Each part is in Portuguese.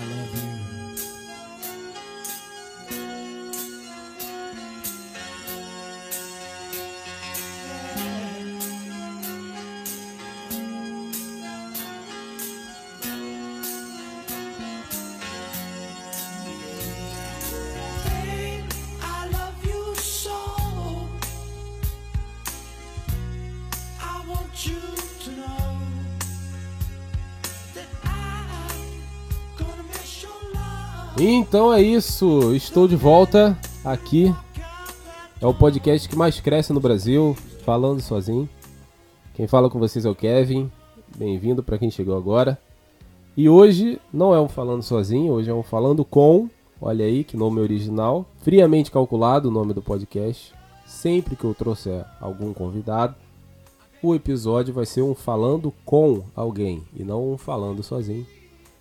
I love you. Então é isso, estou de volta aqui. É o podcast que mais cresce no Brasil, falando sozinho. Quem fala com vocês é o Kevin. Bem-vindo para quem chegou agora. E hoje não é um falando sozinho, hoje é um falando com. Olha aí que nome original, friamente calculado o nome do podcast. Sempre que eu trouxer algum convidado, o episódio vai ser um falando com alguém e não um falando sozinho.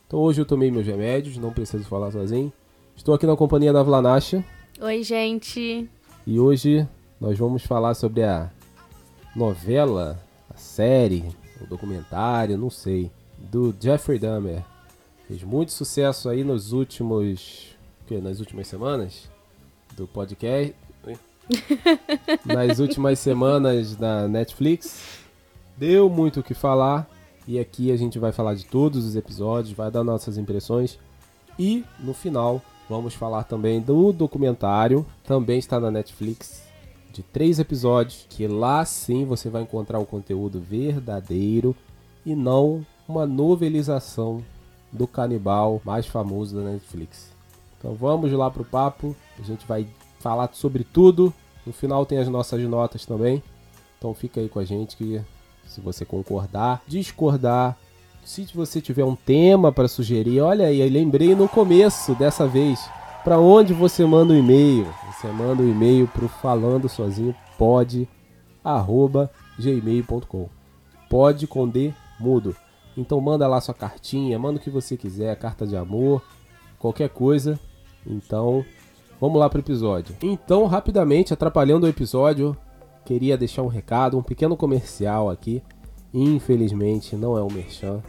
Então hoje eu tomei meus remédios, não preciso falar sozinho. Estou aqui na companhia da Vlanacha Oi, gente. e hoje nós vamos falar sobre a novela, a série, o documentário, não sei, do Jeffrey Dahmer. Fez muito sucesso aí nos últimos, o quê? nas últimas semanas do podcast. Nas últimas semanas da Netflix. Deu muito o que falar e aqui a gente vai falar de todos os episódios, vai dar nossas impressões e no final vamos falar também do documentário, também está na Netflix, de três episódios, que lá sim você vai encontrar um conteúdo verdadeiro e não uma novelização do canibal mais famoso da Netflix. Então vamos lá pro papo, a gente vai falar sobre tudo. No final tem as nossas notas também. Então fica aí com a gente que se você concordar, discordar, se você tiver um tema para sugerir, olha aí, lembrei no começo dessa vez. Para onde você manda um e-mail? Você manda um e-mail pro falando sozinho pode gmail.com. Pode com D mudo. Então manda lá sua cartinha, manda o que você quiser, carta de amor, qualquer coisa. Então, vamos lá pro episódio. Então, rapidamente, atrapalhando o episódio, queria deixar um recado, um pequeno comercial aqui. Infelizmente, não é um merchan.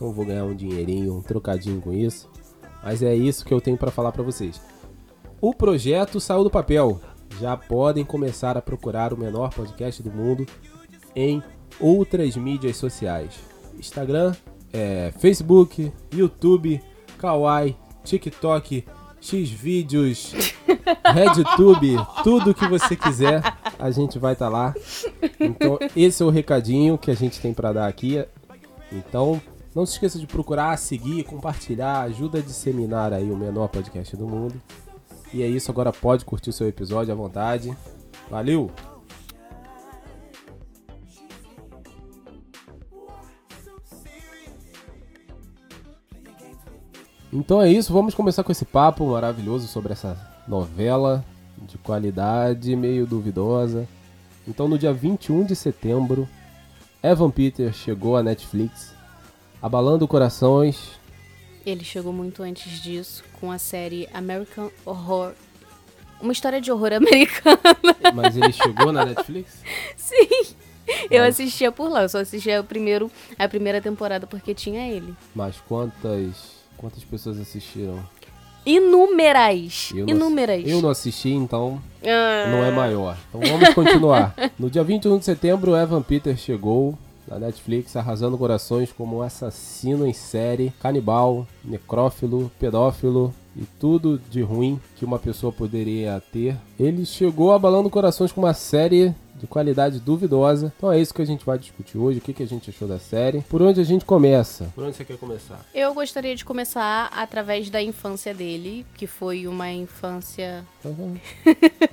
Não vou ganhar um dinheirinho, um trocadinho com isso. Mas é isso que eu tenho para falar para vocês. O projeto saiu do papel. Já podem começar a procurar o menor podcast do mundo em outras mídias sociais. Instagram, é, Facebook, YouTube, Kawaii, TikTok, Xvideos, RedTube, tudo que você quiser, a gente vai estar lá. Então, esse é o recadinho que a gente tem para dar aqui. Então, não se esqueça de procurar, seguir, compartilhar, ajuda a disseminar aí o menor podcast do mundo. E é isso, agora pode curtir o seu episódio à vontade. Valeu! Então é isso, vamos começar com esse papo maravilhoso sobre essa novela de qualidade meio duvidosa. Então no dia 21 de setembro, Evan Peters chegou à Netflix, abalando corações. Ele chegou muito antes disso com a série American Horror. Uma história de horror americana. Mas ele chegou na Netflix? Sim. Eu assistia por lá, eu só assistia o primeiro, a primeira temporada porque tinha ele. Mas quantas quantas pessoas assistiram? Inúmeras. Eu não- Inúmeras. Eu não assisti, então Ah. não é maior. Então vamos continuar. No dia 21 de setembro, Evan Peters chegou na Netflix arrasando corações como um assassino em série, canibal, necrófilo, pedófilo e tudo de ruim que uma pessoa poderia ter. Ele chegou abalando corações com uma série de qualidade duvidosa. Então é isso que a gente vai discutir hoje. O que, que a gente achou da série? Por onde a gente começa? Por onde você quer começar? Eu gostaria de começar através da infância dele, que foi uma infância vamos.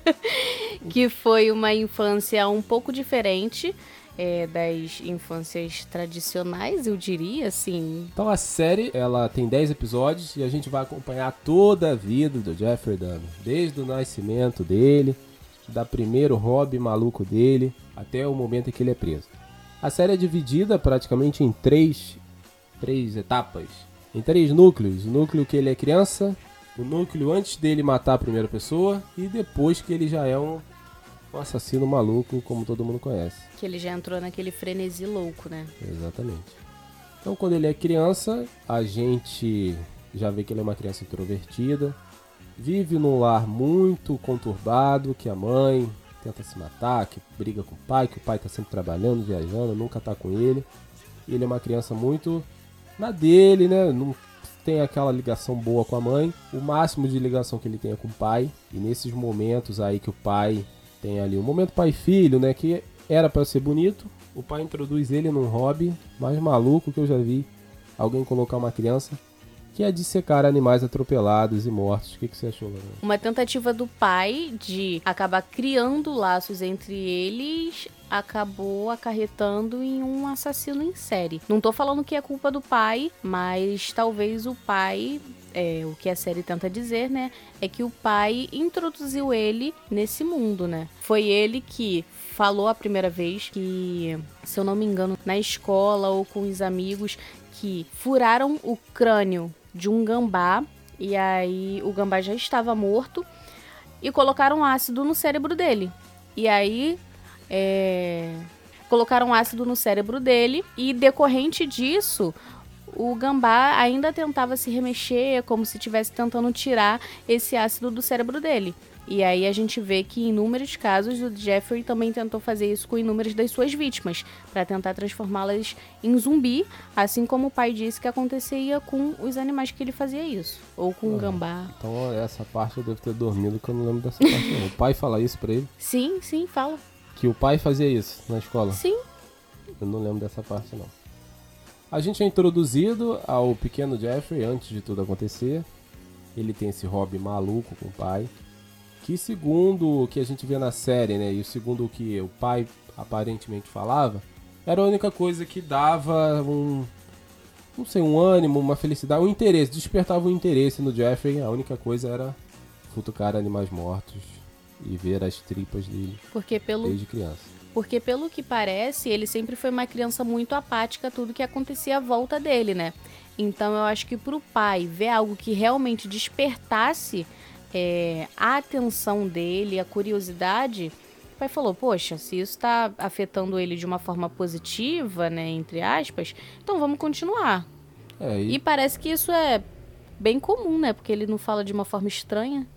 que foi uma infância um pouco diferente é, das infâncias tradicionais, eu diria, assim. Então a série, ela tem 10 episódios e a gente vai acompanhar toda a vida do Jeffrey Dahmer, desde o nascimento dele, da primeiro hobby maluco dele, até o momento em que ele é preso. A série é dividida praticamente em três, três etapas, em três núcleos. O núcleo que ele é criança, o núcleo antes dele matar a primeira pessoa e depois que ele já é um, um assassino maluco, como todo mundo conhece. Que ele já entrou naquele frenesi louco, né? Exatamente. Então, quando ele é criança, a gente já vê que ele é uma criança introvertida, vive num lar muito conturbado, que a mãe tenta se matar, que briga com o pai, que o pai tá sempre trabalhando, viajando, nunca tá com ele. E ele é uma criança muito na dele, né? Não tem aquela ligação boa com a mãe. O máximo de ligação que ele tem é com o pai. E nesses momentos aí que o pai tem ali, o momento pai filho, né? Que era para ser bonito, o pai introduz ele num hobby mais maluco que eu já vi alguém colocar uma criança, que é dissecar animais atropelados e mortos. O que, que você achou, Lorena? Uma tentativa do pai de acabar criando laços entre eles acabou acarretando em um assassino em série. Não tô falando que é culpa do pai, mas talvez o pai é, o que a série tenta dizer, né, é que o pai introduziu ele nesse mundo, né? Foi ele que falou a primeira vez que, se eu não me engano, na escola ou com os amigos, que furaram o crânio de um gambá e aí o gambá já estava morto e colocaram ácido no cérebro dele. E aí é, colocaram ácido no cérebro dele e decorrente disso o gambá ainda tentava se remexer como se estivesse tentando tirar esse ácido do cérebro dele. E aí a gente vê que em inúmeros casos o Jeffrey também tentou fazer isso com inúmeras das suas vítimas, para tentar transformá-las em zumbi, assim como o pai disse que acontecia com os animais que ele fazia isso, ou com o Ah. gambá. Então essa parte eu devo ter dormido que eu não lembro dessa parte não. O pai fala isso pra ele? Sim, sim, fala. Que o pai fazia isso na escola? Sim. Eu não lembro dessa parte não. A gente é introduzido ao pequeno Jeffrey antes de tudo acontecer. Ele tem esse hobby maluco com o pai. Que segundo o que a gente vê na série, né? E segundo o que o pai aparentemente falava, era a única coisa que dava um. Não sei, um ânimo, uma felicidade, um interesse, despertava um interesse no Jeffrey. A única coisa era futucar animais mortos e ver as tripas dele Porque pelo desde criança. Porque pelo que parece, ele sempre foi uma criança muito apática a tudo que acontecia à volta dele, né? Então eu acho que pro pai ver algo que realmente despertasse é, a atenção dele, a curiosidade, o pai falou, poxa, se isso tá afetando ele de uma forma positiva, né, entre aspas, então vamos continuar. É, e E parece que isso é bem comum, né? Porque ele não fala de uma forma estranha.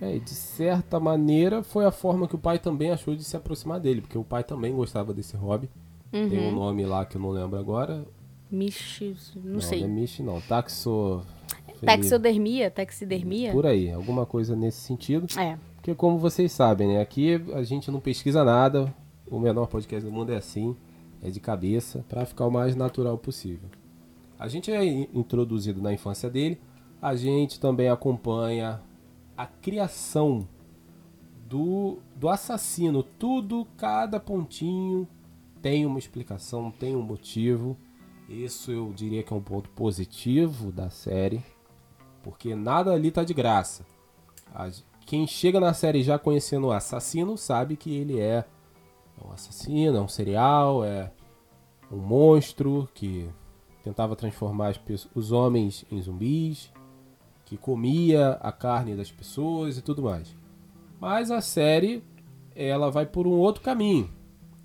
É, e de certa maneira foi a forma que o pai também achou de se aproximar dele, porque o pai também gostava desse hobby. Tem um nome lá que eu não lembro agora. Mish, não, não, sei. não é Mish, não. Taxo... Taxidermia, taxidermia. Por aí, alguma coisa nesse sentido. É. Porque como vocês sabem, né? Aqui a gente não pesquisa nada. O menor podcast do mundo é assim. É de cabeça, para ficar o mais natural possível. A gente é in- introduzido na infância dele. A gente também acompanha a criação do, do assassino. Tudo, cada pontinho tem uma explicação, tem um motivo. Isso eu diria que é um ponto positivo da série. Porque nada ali tá de graça. Quem chega na série já conhecendo o assassino sabe que ele é um assassino, é um serial, é um monstro que tentava transformar os homens em zumbis, que comia a carne das pessoas e tudo mais. Mas a série ela vai por um outro caminho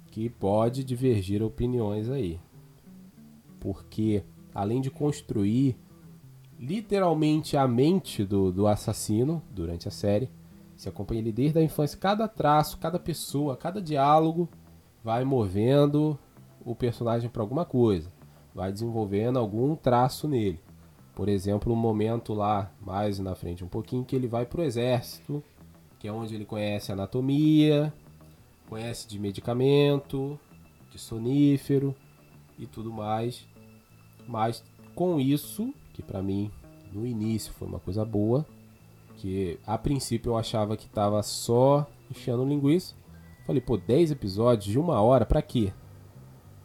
que pode divergir opiniões aí. Porque além de construir literalmente a mente do, do assassino durante a série. Você acompanha ele desde a infância. Cada traço, cada pessoa, cada diálogo vai movendo o personagem para alguma coisa. Vai desenvolvendo algum traço nele. Por exemplo, um momento lá, mais na frente um pouquinho, que ele vai pro exército, que é onde ele conhece anatomia, conhece de medicamento, de sonífero e tudo mais. Mas com isso, que pra mim no início foi uma coisa boa, que a princípio eu achava que tava só enchendo linguiça. Falei, pô, 10 episódios de uma hora, pra quê?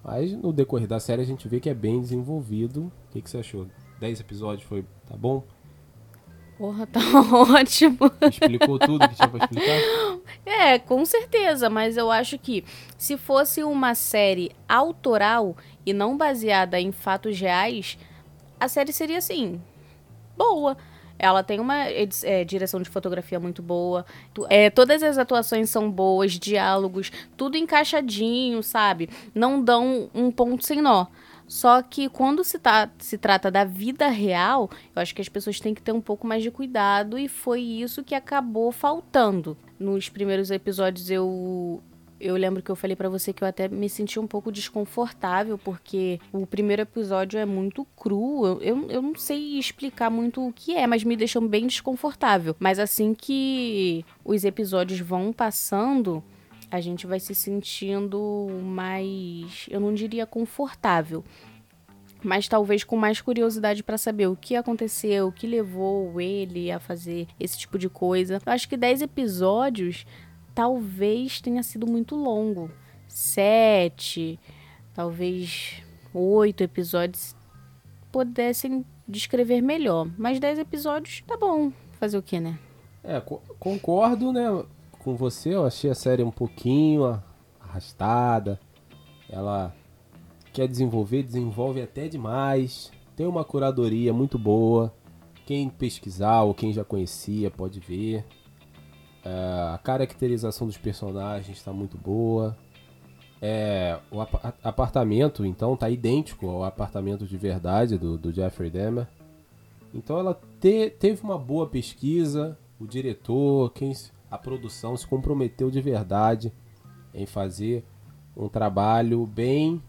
Mas no decorrer da série a gente vê que é bem desenvolvido. O que, que você achou? 10 episódios foi. tá bom? Porra, tá ótimo. Explicou tudo que tinha pra explicar? É, com certeza, mas eu acho que se fosse uma série autoral e não baseada em fatos reais, a série seria assim, boa. Ela tem uma é, direção de fotografia muito boa. É, todas as atuações são boas, diálogos, tudo encaixadinho, sabe? Não dão um ponto sem nó. Só que quando se, tá, se trata da vida real, eu acho que as pessoas têm que ter um pouco mais de cuidado e foi isso que acabou faltando. Nos primeiros episódios eu eu lembro que eu falei pra você que eu até me senti um pouco desconfortável, porque o primeiro episódio é muito cru. Eu, eu, eu não sei explicar muito o que é, mas me deixou bem desconfortável. Mas assim que os episódios vão passando, a gente vai se sentindo mais, eu não diria confortável, mas talvez com mais curiosidade para saber o que aconteceu, o que levou ele a fazer esse tipo de coisa. Eu acho que 10 episódios talvez tenha sido muito longo. Sete, talvez oito episódios pudessem descrever melhor. Mas 10 episódios tá bom. Fazer o que, né? É, co- concordo, né, com você. Eu achei a série um pouquinho arrastada. Ela quer desenvolver, desenvolve até demais. Tem uma curadoria muito boa. Quem pesquisar ou quem já conhecia pode ver. É, a caracterização dos personagens está muito boa. É, o apa- a- apartamento, então, tá idêntico ao apartamento de verdade do, do Jeffrey Dahmer. Então ela te- teve uma boa pesquisa, o diretor, quem, a produção se comprometeu de verdade em fazer um trabalho bem,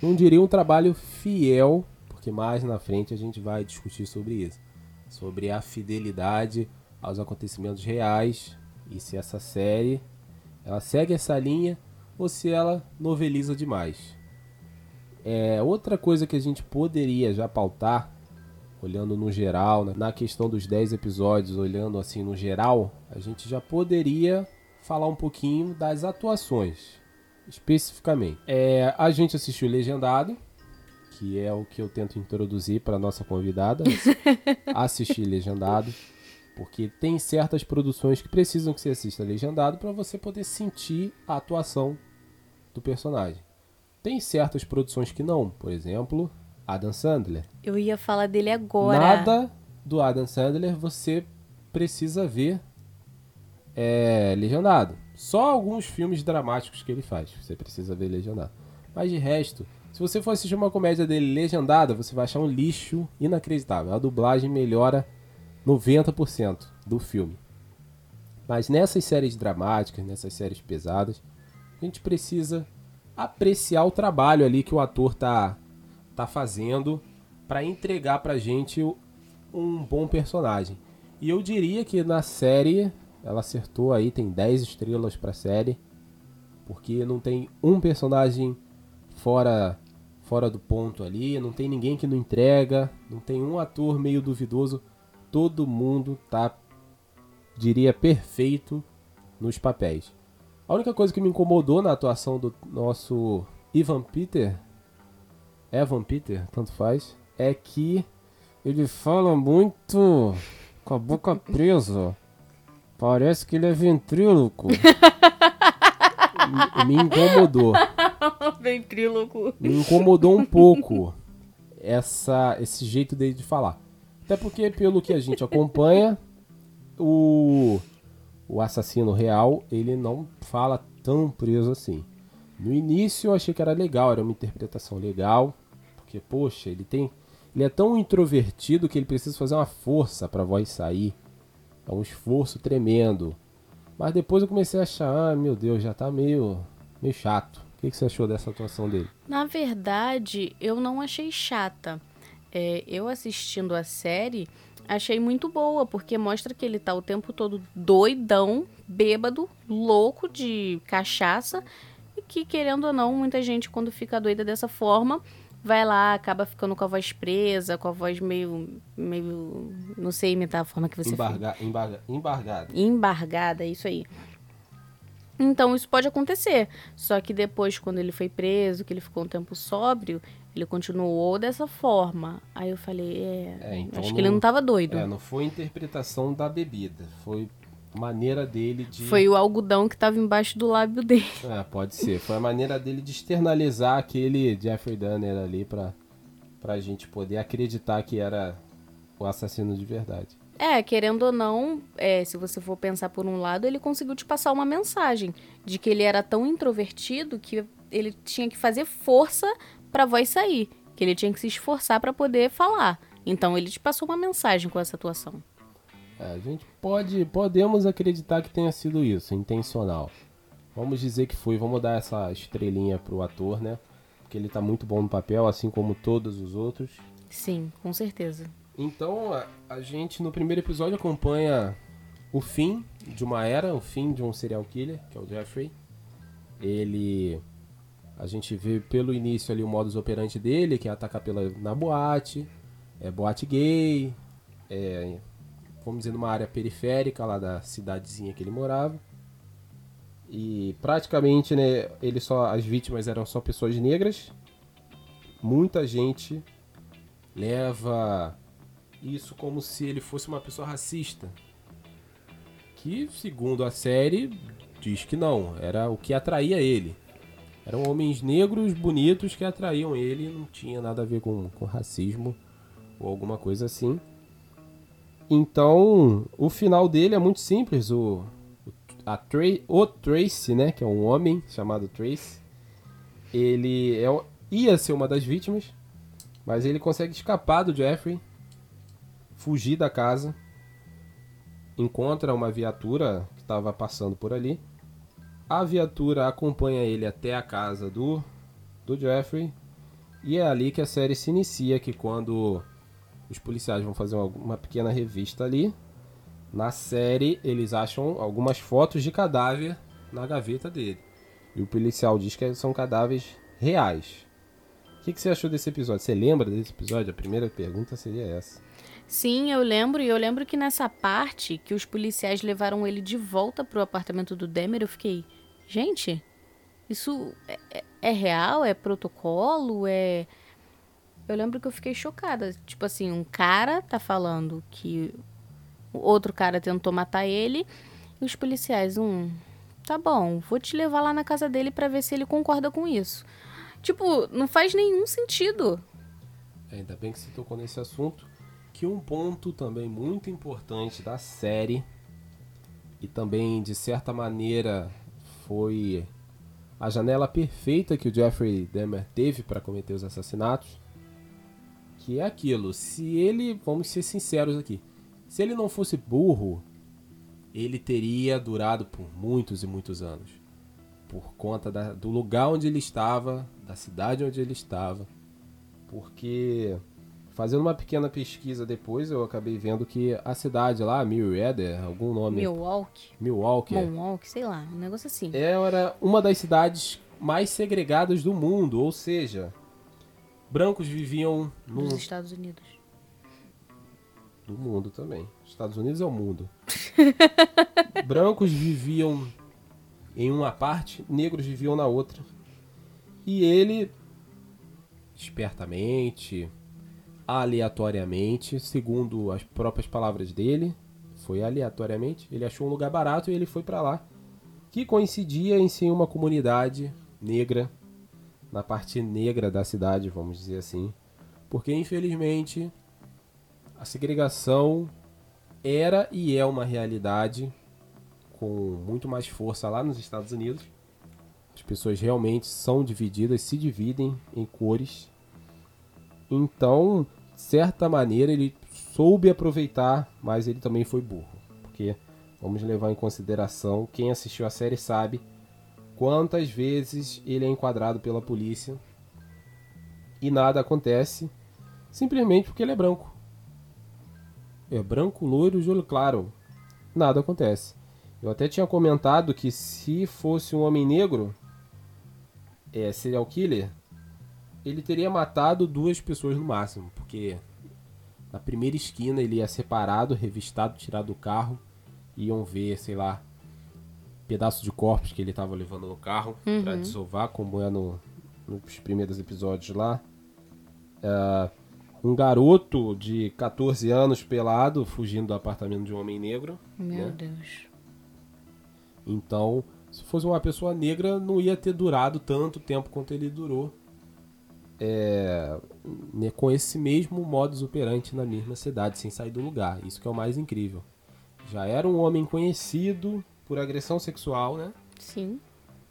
não diria um trabalho fiel, porque mais na frente a gente vai discutir sobre isso, sobre a fidelidade aos acontecimentos reais e se essa série ela segue essa linha ou se ela noveliza demais. É, outra coisa que a gente poderia já pautar olhando no geral, na questão dos 10 episódios, olhando assim no geral, a gente já poderia falar um pouquinho das atuações, especificamente. É, a gente assistiu Legendado, que é o que eu tento introduzir para nossa convidada, assistir Legendado, porque tem certas produções que precisam que você assista Legendado para você poder sentir a atuação do personagem. Tem certas produções que não, por exemplo, Adam Sandler. Eu ia falar dele agora. Nada do Adam Sandler você precisa ver é, legendado. Só alguns filmes dramáticos que ele faz. Você precisa ver legendado. Mas de resto, se você for assistir uma comédia dele legendada, você vai achar um lixo inacreditável. A dublagem melhora 90% do filme. Mas nessas séries dramáticas, nessas séries pesadas, a gente precisa apreciar o trabalho ali que o ator tá, tá fazendo para entregar pra gente um bom personagem. E eu diria que na série ela acertou aí, tem 10 estrelas pra série, porque não tem um personagem fora fora do ponto ali, não tem ninguém que não entrega, não tem um ator meio duvidoso, todo mundo tá diria perfeito nos papéis. A única coisa que me incomodou na atuação do nosso Ivan Peter, Evan Peter, tanto faz, é que ele fala muito com a boca presa. Parece que ele é ventríloco. me, incomodou. Ventríloco. Me incomodou um pouco essa, esse jeito dele de falar. Até porque, pelo que a gente acompanha, o, o assassino real, ele não fala tão preso assim. No início eu achei que era legal, era uma interpretação legal, porque poxa, ele tem ele é tão introvertido que ele precisa fazer uma força para a voz sair. É um esforço tremendo. Mas depois eu comecei a achar, ah, meu Deus, já tá meio meio chato. O que, que você achou dessa atuação dele? Na verdade, eu não achei chata. É, eu assistindo a série, achei muito boa, porque mostra que ele tá o tempo todo doidão, bêbado, louco de cachaça, e que, querendo ou não, muita gente, quando fica doida dessa forma, vai lá, acaba ficando com a voz presa, com a voz meio. meio. não sei imitar a forma que você. Embarga, embarga, embargado. embargada, isso aí. Então isso pode acontecer. Só que depois, quando ele foi preso, que ele ficou um tempo sóbrio, ele continuou dessa forma. Aí eu falei, é, É, então acho não- que ele não tava doido. É, não foi interpretação da bebida, foi maneira dele de. Foi o algodão que tava embaixo do lábio dele. É, pode ser. Foi a maneira dele de externalizar aquele Jeffrey Dahmer ali pra, pra gente poder acreditar que era o assassino de verdade. É, querendo ou não, é, se você for pensar por um lado, ele conseguiu te passar uma mensagem de que ele era tão introvertido que ele tinha que fazer força pra voz sair, que ele tinha que se esforçar pra poder falar. Então ele te passou uma mensagem com essa atuação. É, a gente pode, podemos acreditar que tenha sido isso, intencional. Vamos dizer que foi, vamos dar essa estrelinha pro ator, né? Porque ele tá muito bom no papel, assim como todos os outros. Sim, com certeza. Então, a, a gente no primeiro episódio acompanha o fim de uma era, o fim de um serial killer, que é o Jeffrey. Ele. A gente vê pelo início ali o modus operandi dele, que é atacar pela, na boate, é boate gay, é, vamos dizer, numa área periférica lá da cidadezinha que ele morava. E praticamente, né, ele só, as vítimas eram só pessoas negras. Muita gente leva isso como se ele fosse uma pessoa racista. Que, segundo a série, diz que não. Era o que atraía ele. Eram homens negros bonitos que atraíam ele. Não tinha nada a ver com, com racismo ou alguma coisa assim. Então, o final dele é muito simples. O, a Tra o Tracy, né, que é um homem chamado Tracy, ele é, ia ser uma das vítimas, mas ele consegue escapar do Jeffrey, fugir da casa, encontra uma viatura que estava passando por ali. A viatura acompanha ele até a casa do, do Jeffrey. E é ali que a série se inicia, que quando os policiais vão fazer uma, pequena revista ali, na série eles acham algumas fotos de cadáver na gaveta dele. E o policial diz que são cadáveres reais. O que, que você achou desse episódio? Você lembra desse episódio? A primeira pergunta seria essa. Sim, eu lembro, e eu lembro que nessa parte que os policiais levaram ele de volta pro apartamento do Demer, eu fiquei, gente, isso é, é- é real? É protocolo? É. Eu lembro que eu fiquei chocada. Tipo assim, um cara tá falando que outro cara tentou matar ele, e os policiais, um. Tá bom, vou te levar lá na casa dele pra ver se ele concorda com isso. Tipo, não faz nenhum sentido. Ainda bem que você tocou nesse assunto. Que um ponto também muito importante da série e também de certa maneira foi a janela perfeita que o Jeffrey Dahmer teve para cometer os assassinatos, que é aquilo, se ele, vamos ser sinceros aqui, se ele não fosse burro, ele teria durado por muitos e muitos anos, por conta da- do lugar onde ele estava, da cidade onde ele estava, porque fazendo uma pequena pesquisa depois eu acabei vendo que a cidade lá, Merriweather, algum nome, Milwaukee, Milwaukee, Monwalk, sei lá, um negócio assim. era uma das cidades mais segregadas do mundo, ou seja, brancos viviam num Dos Estados Unidos. do mundo também. Estados Unidos é o mundo. brancos viviam em uma parte, negros viviam na outra. E ele espertamente, aleatoriamente, segundo as próprias palavras dele, foi aleatoriamente, ele achou um lugar barato e ele foi pra lá, que coincidia em ser uma comunidade negra na parte negra da cidade, vamos dizer assim, porque infelizmente a segregação era e é uma realidade com muito mais força lá nos Estados Unidos. As pessoas realmente são divididas, se dividem em cores. Então, certa maneira, ele soube aproveitar, mas ele também foi burro. Porque vamos levar em consideração, quem assistiu a série sabe quantas vezes ele é enquadrado pela polícia e nada acontece, simplesmente porque ele é branco. É branco, loiro, de olho claro. Nada acontece. Eu até tinha comentado que se fosse um homem negro, é, serial killer, ele teria matado duas pessoas no máximo, porque na primeira esquina ele ia separado, revistado, tirado do carro, iam ver, sei lá, pedaço de corpos que ele estava levando no carro pra desovar, como é no, nos primeiros episódios lá. Ah, um garoto de 14 anos pelado fugindo do apartamento de um homem negro. Meu né? Deus. Então, se fosse uma pessoa negra, não ia ter durado tanto tempo quanto ele durou. É, né, com esse mesmo modus operandi na mesma cidade, sem sair do lugar. Isso que é o mais incrível. Já era um homem conhecido por agressão sexual, né? Sim.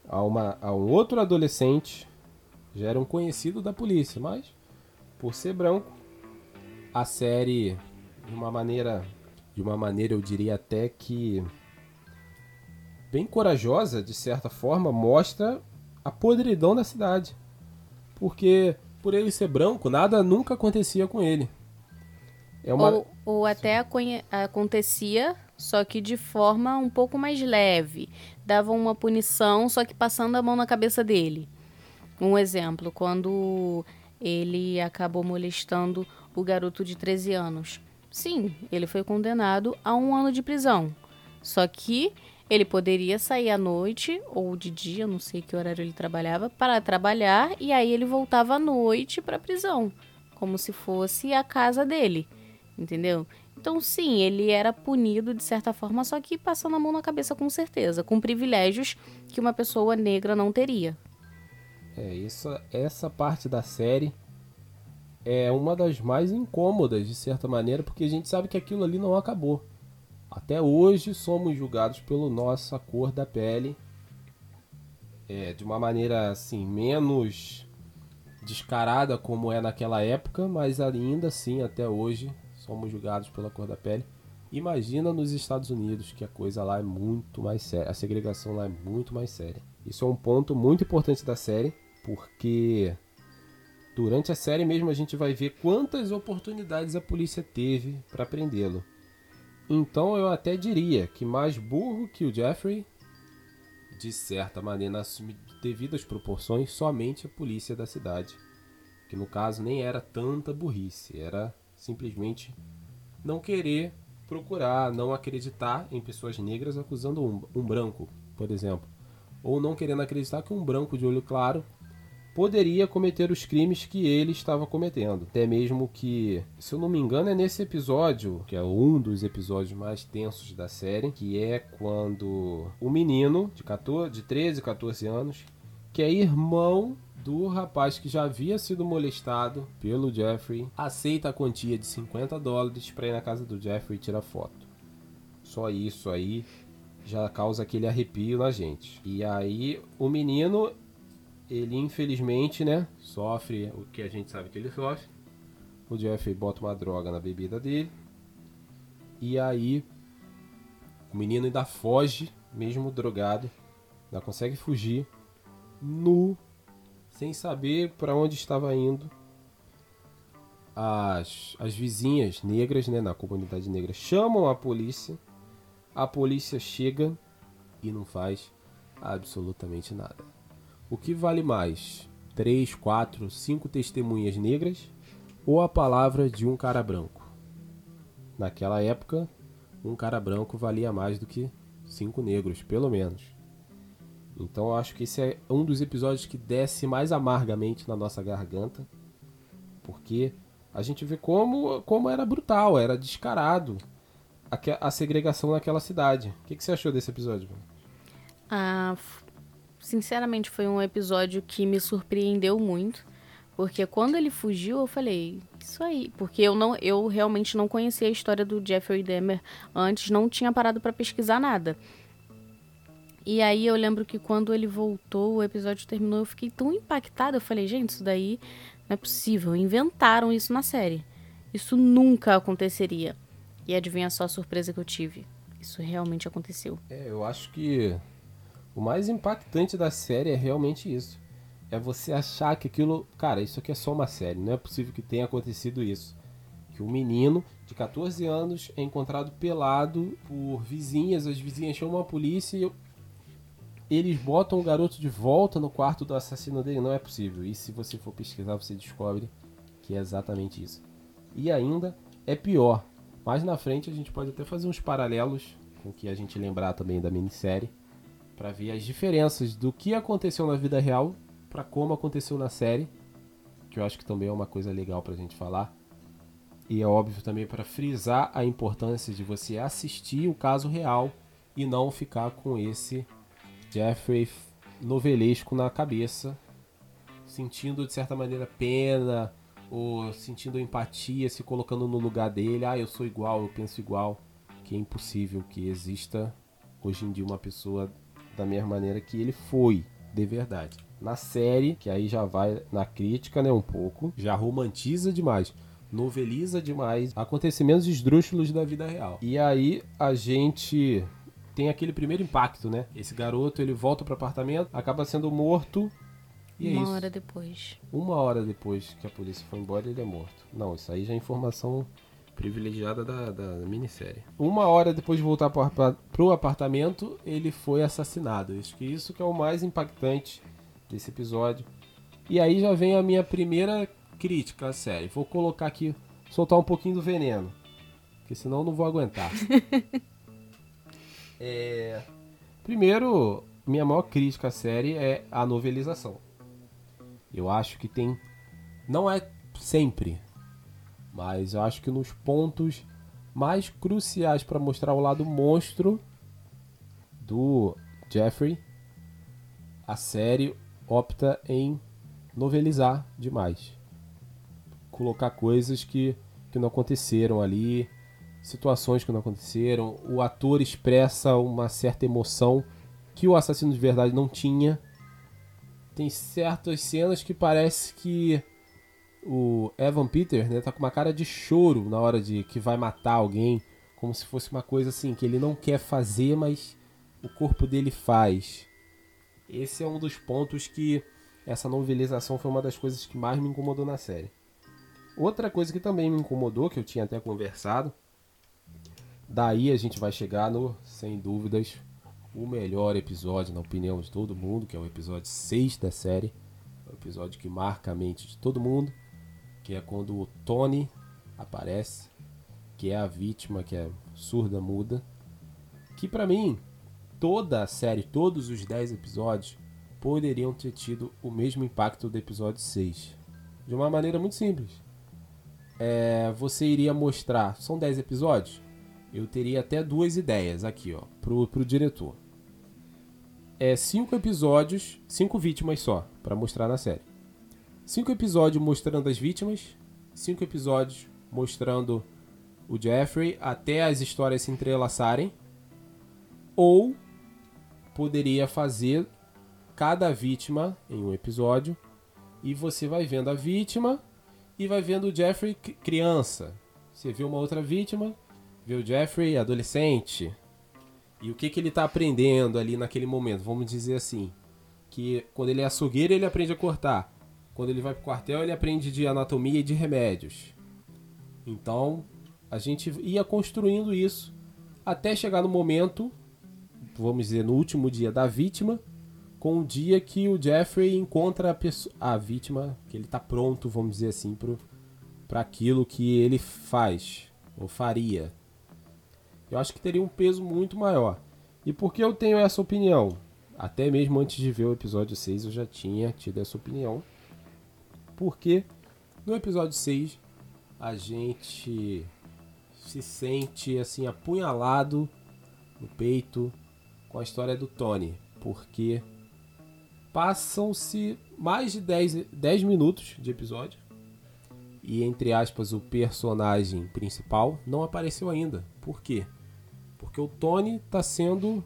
A, uma, a um outro adolescente. já era um conhecido da polícia, mas por ser branco, a série de uma maneira, de uma maneira eu diria até que bem corajosa, de certa forma, mostra a podridão da cidade. Porque por ele ser branco, nada nunca acontecia com ele. É uma Ou, ou até acontecia, só que de forma um pouco mais leve. Davam uma punição, só que passando a mão na cabeça dele. Um exemplo, quando ele acabou molestando o garoto de 13 anos. Sim, ele foi condenado a um ano de prisão. Só que ele poderia sair à noite ou de dia, não sei que horário ele trabalhava, para trabalhar e aí ele voltava à noite para a prisão, como se fosse a casa dele, entendeu? Então, sim, ele era punido de certa forma, só que passando a mão na cabeça com certeza, com privilégios que uma pessoa negra não teria. É, isso, essa parte da série é uma das mais incômodas, de certa maneira, porque a gente sabe que aquilo ali não acabou. Até hoje somos julgados pela nossa cor da pele, é, de uma maneira assim, menos descarada como é naquela época, mas ainda assim, até hoje, somos julgados pela cor da pele. Imagina nos Estados Unidos que a coisa lá é muito mais séria, a segregação lá é muito mais séria. Isso é um ponto muito importante da série, porque durante a série mesmo a gente vai ver quantas oportunidades a polícia teve para prendê-lo. Então eu até diria que mais burro que o Jeffrey, de certa maneira, nas devidas proporções, somente a polícia da cidade. Que no caso nem era tanta burrice, era simplesmente não querer procurar, não acreditar em pessoas negras acusando um, um branco, por exemplo. Ou não querendo acreditar que um branco de olho claro poderia cometer os crimes que ele estava cometendo. Até mesmo que, se eu não me engano, é nesse episódio, que é um dos episódios mais tensos da série, que é quando o menino de 14, de 13, 14 anos, que é irmão do rapaz que já havia sido molestado pelo Jeffrey, aceita a quantia de 50 dólares para ir na casa do Jeffrey e tirar foto. Só isso aí já causa aquele arrepio na gente. E aí o menino ele infelizmente, né, sofre o que a gente sabe que ele sofre. O Jeffrey bota uma droga na bebida dele. E aí o menino ainda foge, mesmo drogado, ainda consegue fugir nu, sem saber para onde estava indo. As, as vizinhas negras, né, na comunidade negra, chamam a polícia. A polícia chega e não faz absolutamente nada. O que vale mais? Três, quatro, cinco testemunhas negras ou a palavra de um cara branco? Naquela época, um cara branco valia mais do que cinco negros, pelo menos. Então eu acho que esse é um dos episódios que desce mais amargamente na nossa garganta, porque a gente vê como, como era brutal, era descarado a, a segregação naquela cidade. O que, que você achou desse episódio? Ah, sinceramente, foi um episódio que me surpreendeu muito. Porque quando ele fugiu, eu falei, isso aí. Porque eu não, eu realmente não conhecia a história do Jeffrey Dahmer antes, não tinha parado pra pesquisar nada. E aí eu lembro que quando ele voltou, o episódio terminou, eu fiquei tão impactada. Eu falei, gente, isso daí não é possível. Inventaram isso na série. Isso nunca aconteceria. E adivinha só a surpresa que eu tive. Isso realmente aconteceu. É, eu acho que o mais impactante da série é realmente isso. É você achar que aquilo. Cara, isso aqui é só uma série. Não é possível que tenha acontecido isso. Que um menino de 14 anos é encontrado pelado por vizinhas. As vizinhas chamam a polícia e eles botam o garoto de volta no quarto do assassino dele. Não é possível. E se você for pesquisar, você descobre que é exatamente isso. E ainda é pior. Mais na frente a gente pode até fazer uns paralelos com o que a gente lembrar também da minissérie para ver as diferenças do que aconteceu na vida real para como aconteceu na série, que eu acho que também é uma coisa legal pra gente falar. E é óbvio também para frisar a importância de você assistir o caso real e não ficar com esse Jeffrey novelesco na cabeça, sentindo de certa maneira pena ou sentindo empatia, se colocando no lugar dele. Ah, eu sou igual, eu penso igual. Que é impossível que exista hoje em dia uma pessoa da mesma maneira que ele foi, de verdade. Na série, que aí já vai na crítica, né, um pouco, já romantiza demais, noveliza demais acontecimentos esdrúxulos da vida real. E aí a gente tem aquele primeiro impacto, né? Esse garoto, ele volta pro apartamento, acaba sendo morto e é Uma isso. hora depois. Uma hora depois que a polícia foi embora, ele é morto. Não, isso aí já é informação privilegiada da, da minissérie. Uma hora depois de voltar pro, apa- pro apartamento, ele foi assassinado. Acho que isso que é o mais impactante desse episódio. E aí já vem a minha primeira crítica à série. Vou colocar aqui, soltar um pouquinho do veneno. Porque senão eu não vou aguentar. É, Primeiro, minha maior crítica à série é a novelização. Eu acho que tem. Não é sempre, mas eu acho que nos pontos mais cruciais para mostrar o lado monstro do Jeffrey, a série opta em novelizar demais. Colocar coisas que, que não aconteceram ali, situações que não aconteceram. O ator expressa uma certa emoção que o assassino de verdade não tinha. Tem certas cenas que parece que o Evan Peter, né, tá com uma cara de choro na hora de que vai matar alguém, como se fosse uma coisa assim que ele não quer fazer, mas o corpo dele faz. Esse é um dos pontos que essa novelização foi uma das coisas que mais me incomodou na série. Outra coisa que também me incomodou, que eu tinha até conversado, daí a gente vai chegar no, sem dúvidas, o melhor episódio, na opinião de todo mundo, que é o episódio 6 da série. O episódio que marca a mente de todo mundo, que é quando o Tony aparece, que é a vítima, que é surda muda. Que pra mim, toda a série, todos os 10 episódios, poderiam ter tido o mesmo impacto do episódio 6. De uma maneira muito simples. É, você iria mostrar, são 10 episódios, eu teria até duas ideias aqui, ó, pro, pro diretor. É cinco episódios, cinco vítimas só, pra mostrar na série. Cinco episódios mostrando as vítimas, cinco episódios mostrando o Jeffrey até as histórias se entrelaçarem. Ou poderia fazer cada vítima em um episódio e você vai vendo a vítima e vai vendo o Jeffrey cri- criança. Você vê uma outra vítima, vê o Jeffrey adolescente. E o que, que ele tá aprendendo ali naquele momento? Vamos dizer assim. Que quando ele é açougueiro, ele aprende a cortar. Quando ele vai pro quartel, ele aprende de anatomia e de remédios. Então, a gente ia construindo isso até chegar no momento, vamos dizer, no último dia da vítima, com o dia que o Jeffrey encontra a, pesso- a vítima, que ele tá pronto, vamos dizer assim, para aquilo que ele faz ou faria. Eu acho que teria um peso muito maior. E por que eu tenho essa opinião? Até mesmo antes de ver o episódio 6 eu já tinha tido essa opinião. Porque no episódio 6 a gente se sente assim apunhalado no peito com a história do Tony. Porque passam-se mais de 10, 10 minutos de episódio e entre aspas o personagem principal não apareceu ainda. Por quê? Porque o Tony está sendo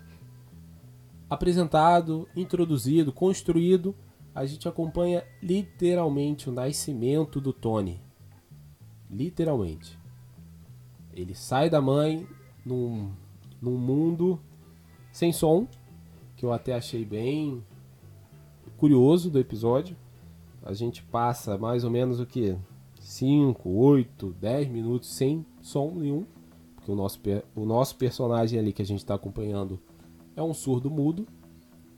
apresentado, introduzido, construído. A gente acompanha literalmente o nascimento do Tony. Literalmente. Ele sai da mãe num, num mundo sem som, que eu até achei bem curioso do episódio. A gente passa mais ou menos o que? 5, 8, 10 minutos sem som nenhum. Porque o nosso, o nosso personagem ali que a gente está acompanhando é um surdo mudo.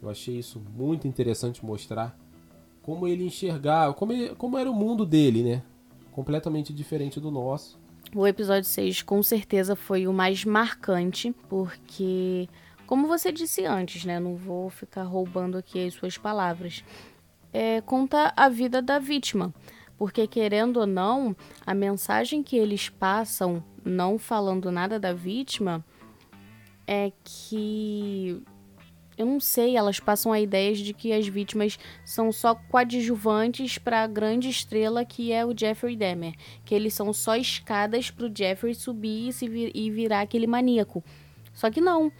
Eu achei isso muito interessante mostrar como ele enxergava, como, como era o mundo dele, né? Completamente diferente do nosso. O episódio 6 com certeza foi o mais marcante, porque, como você disse antes, né? Não vou ficar roubando aqui as suas palavras. É, conta a vida da vítima. Porque, querendo ou não, a mensagem que eles passam, não falando nada da vítima, é que. Eu não sei, elas passam a ideia de que as vítimas são só coadjuvantes para a grande estrela que é o Jeffrey Dahmer que eles são só escadas pro Jeffrey subir e, vir- e virar aquele maníaco. Só que não.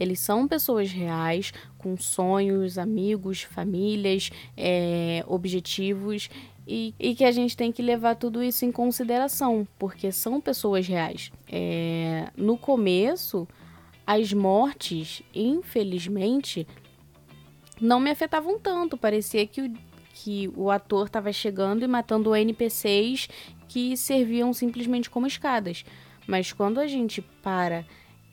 Eles são pessoas reais, com sonhos, amigos, famílias, é, objetivos. E, e que a gente tem que levar tudo isso em consideração, porque são pessoas reais. É, no começo, as mortes, infelizmente, não me afetavam tanto. Parecia que o, que o ator estava chegando e matando NPCs que serviam simplesmente como escadas. Mas quando a gente para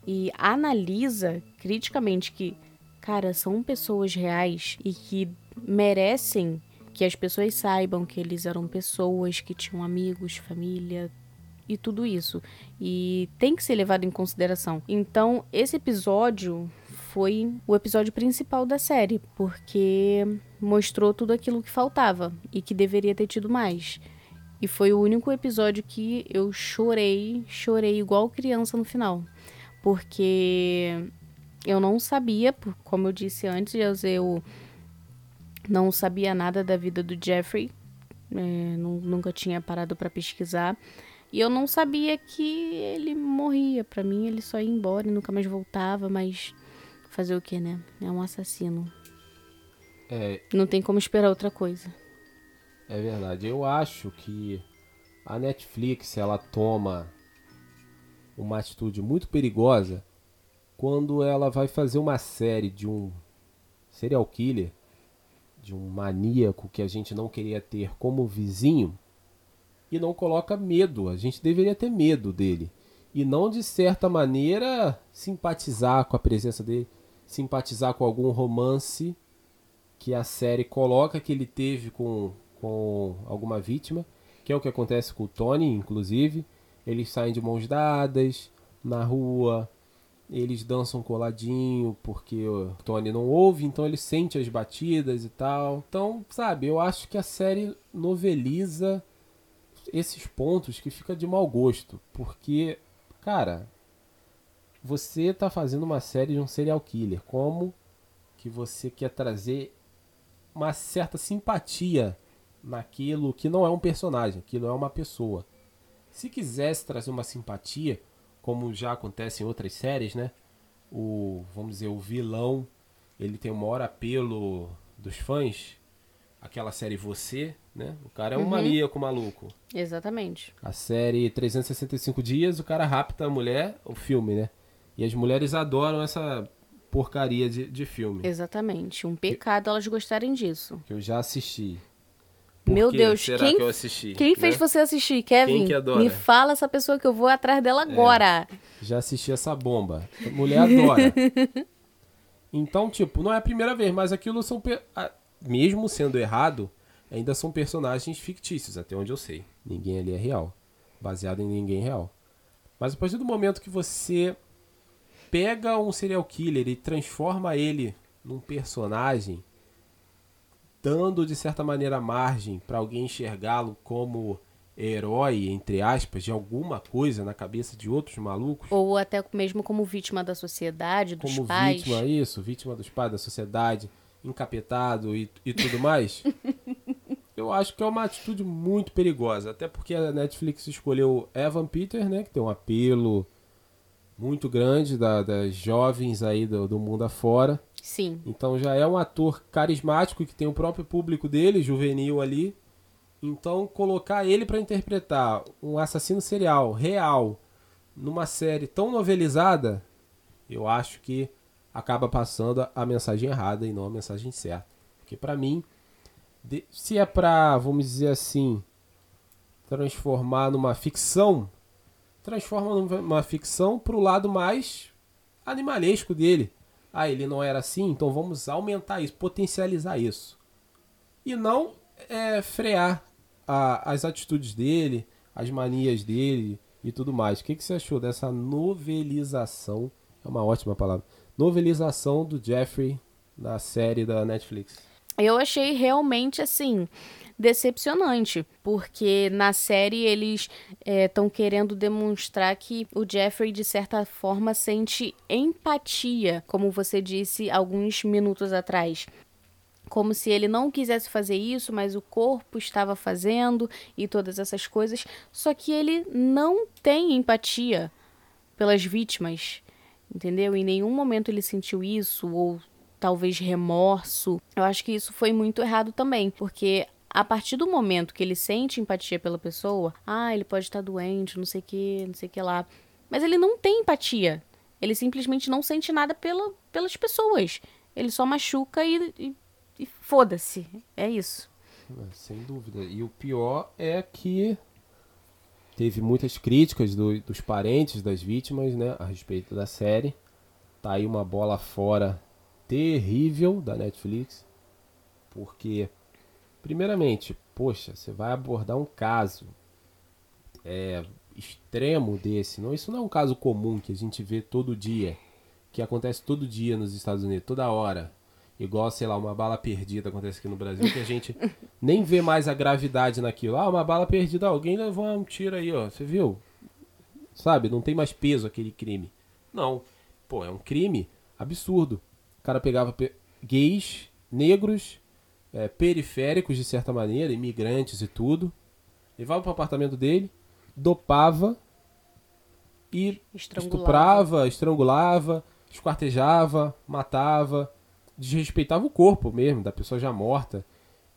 e analisa criticamente que, cara, são pessoas reais e que merecem que as pessoas saibam que eles eram pessoas que tinham amigos, família e tudo isso. E tem que ser levado em consideração. Então, esse episódio foi o episódio principal da série, porque mostrou tudo aquilo que faltava e que deveria ter tido mais. E foi o único episódio que eu chorei, chorei igual criança no final. Porque eu não sabia, como eu disse antes, eu não sabia nada da vida do Jeffrey. É, nunca tinha parado para pesquisar. E eu não sabia que ele morria. Para mim, ele só ia embora e nunca mais voltava. Mas fazer o que, né? É um assassino. É, Não tem como esperar outra coisa. é verdade. Eu acho que a Netflix ela toma uma atitude muito perigosa quando ela vai fazer uma série de um serial killer, de um maníaco que a gente não queria ter como vizinho e não coloca medo. A gente deveria ter medo dele e não de certa maneira simpatizar com a presença dele, simpatizar com algum romance que a série coloca que ele teve com, com alguma vítima, que é o que acontece com o Tony, inclusive. Eles saem de mãos dadas na rua, eles dançam coladinho porque o Tony não ouve, então ele sente as batidas e tal. Então, sabe, eu acho que a série noveliza esses pontos que fica de mau gosto, porque, cara, você tá fazendo uma série de um serial killer, como que você quer trazer uma certa simpatia naquilo que não é um personagem, aquilo é uma pessoa. Se quisesse trazer uma simpatia, como já acontece em outras séries, né? O, vamos dizer, o vilão, ele tem o maior apelo dos fãs, aquela série Você, né? O cara é um Uhum. maníaco maluco. Exatamente. A série 365 dias, o cara rapta a mulher, o filme, né? E as mulheres adoram essa porcaria de, de filme. Exatamente. Um pecado elas gostarem disso. Que eu já assisti. Meu que Deus, será quem- que eu assisti? Quem fez né? você assistir, Kevin? Quem que adora? É. Me fala essa pessoa que eu vou atrás dela agora. Já assisti essa bomba. A mulher adora. então, tipo, não é a primeira vez, mas aquilo são. pe- Mesmo sendo errado, ainda são personagens fictícios, até onde eu sei. Ninguém ali é real. Baseado em ninguém real. Mas a partir do momento que você pega um serial killer e transforma ele num personagem, dando de certa maneira margem para alguém enxergá-lo como herói, entre aspas, de alguma coisa na cabeça de outros malucos, Ou até mesmo como vítima da sociedade, dos como pais. vítima, isso, vítima dos pais, da sociedade, encapetado e, e tudo mais, eu acho que é uma atitude muito perigosa. Até porque a Netflix escolheu Evan Peters, né, que tem um apelo muito grande da- das jovens aí do, do mundo afora. Sim. Então já é um ator carismático que tem o próprio público dele, juvenil ali. Então colocar ele para interpretar um assassino serial real numa série tão novelizada, eu acho que acaba passando a- mensagem errada e não a mensagem certa. Porque para mim, se é pra, vamos dizer assim, transformar numa ficção, transforma numa ficção pro lado mais animalesco dele. Ah, ele não era assim, então vamos aumentar isso, potencializar isso. E não é, frear a- as atitudes dele, as manias dele e tudo mais. O que, que você achou dessa novelização? É uma ótima palavra. Novelização do Jeffrey na série da Netflix. Eu achei realmente assim decepcionante, porque na série eles estão querendo demonstrar que o Jeffrey de certa forma sente empatia, como você disse alguns minutos atrás. Como se ele não quisesse fazer isso, mas o corpo estava fazendo e todas essas coisas. Só que ele não tem empatia pelas vítimas. Entendeu? Em nenhum momento ele sentiu isso ou talvez remorso. Eu acho que isso foi muito errado também, porque a partir do momento que ele sente empatia pela pessoa, ah, ele pode estar doente, não sei que, não sei que lá. Mas ele não tem empatia. Ele simplesmente não sente nada pela, pelas pessoas. Ele só machuca e, e, e foda-se. É isso. É, Sem dúvida. E o pior é que teve muitas críticas do- dos parentes das vítimas, né, a respeito da série. Tá aí uma bola fora terrível da Netflix, porque primeiramente, poxa, você vai abordar um caso é, extremo desse. Não, isso não é um caso comum que a gente vê todo dia, que acontece todo dia nos Estados Unidos, toda hora. Igual, sei lá, uma bala perdida acontece aqui no Brasil, que a gente nem vê mais a gravidade naquilo. Ah, uma bala perdida, alguém levou um tiro aí, ó. Você viu? Sabe? Não tem mais peso aquele crime. Não. Pô, é um crime absurdo. O cara pegava pe- gays, negros, é, periféricos de certa maneira, imigrantes e tudo, levava pro apartamento dele, dopava e Estrangulava. estuprava, estrangulava, esquartejava, matava, desrespeitava o corpo mesmo da pessoa já morta,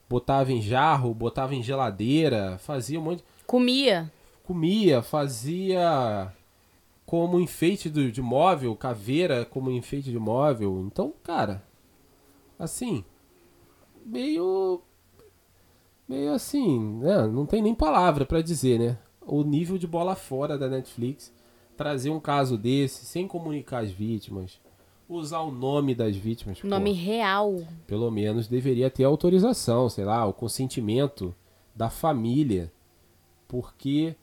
botava em jarro, botava em geladeira, fazia um monte, Comia. comia, fazia como enfeite do- de móvel, caveira como enfeite de móvel. Então, cara, assim, meio meio assim, né? Não tem nem palavra pra dizer, né? O nível de bola fora da Netflix trazer um caso desse sem comunicar as vítimas, usar o nome das vítimas, pô, Nome real. pelo menos deveria ter autorização, sei lá, o consentimento da família, porque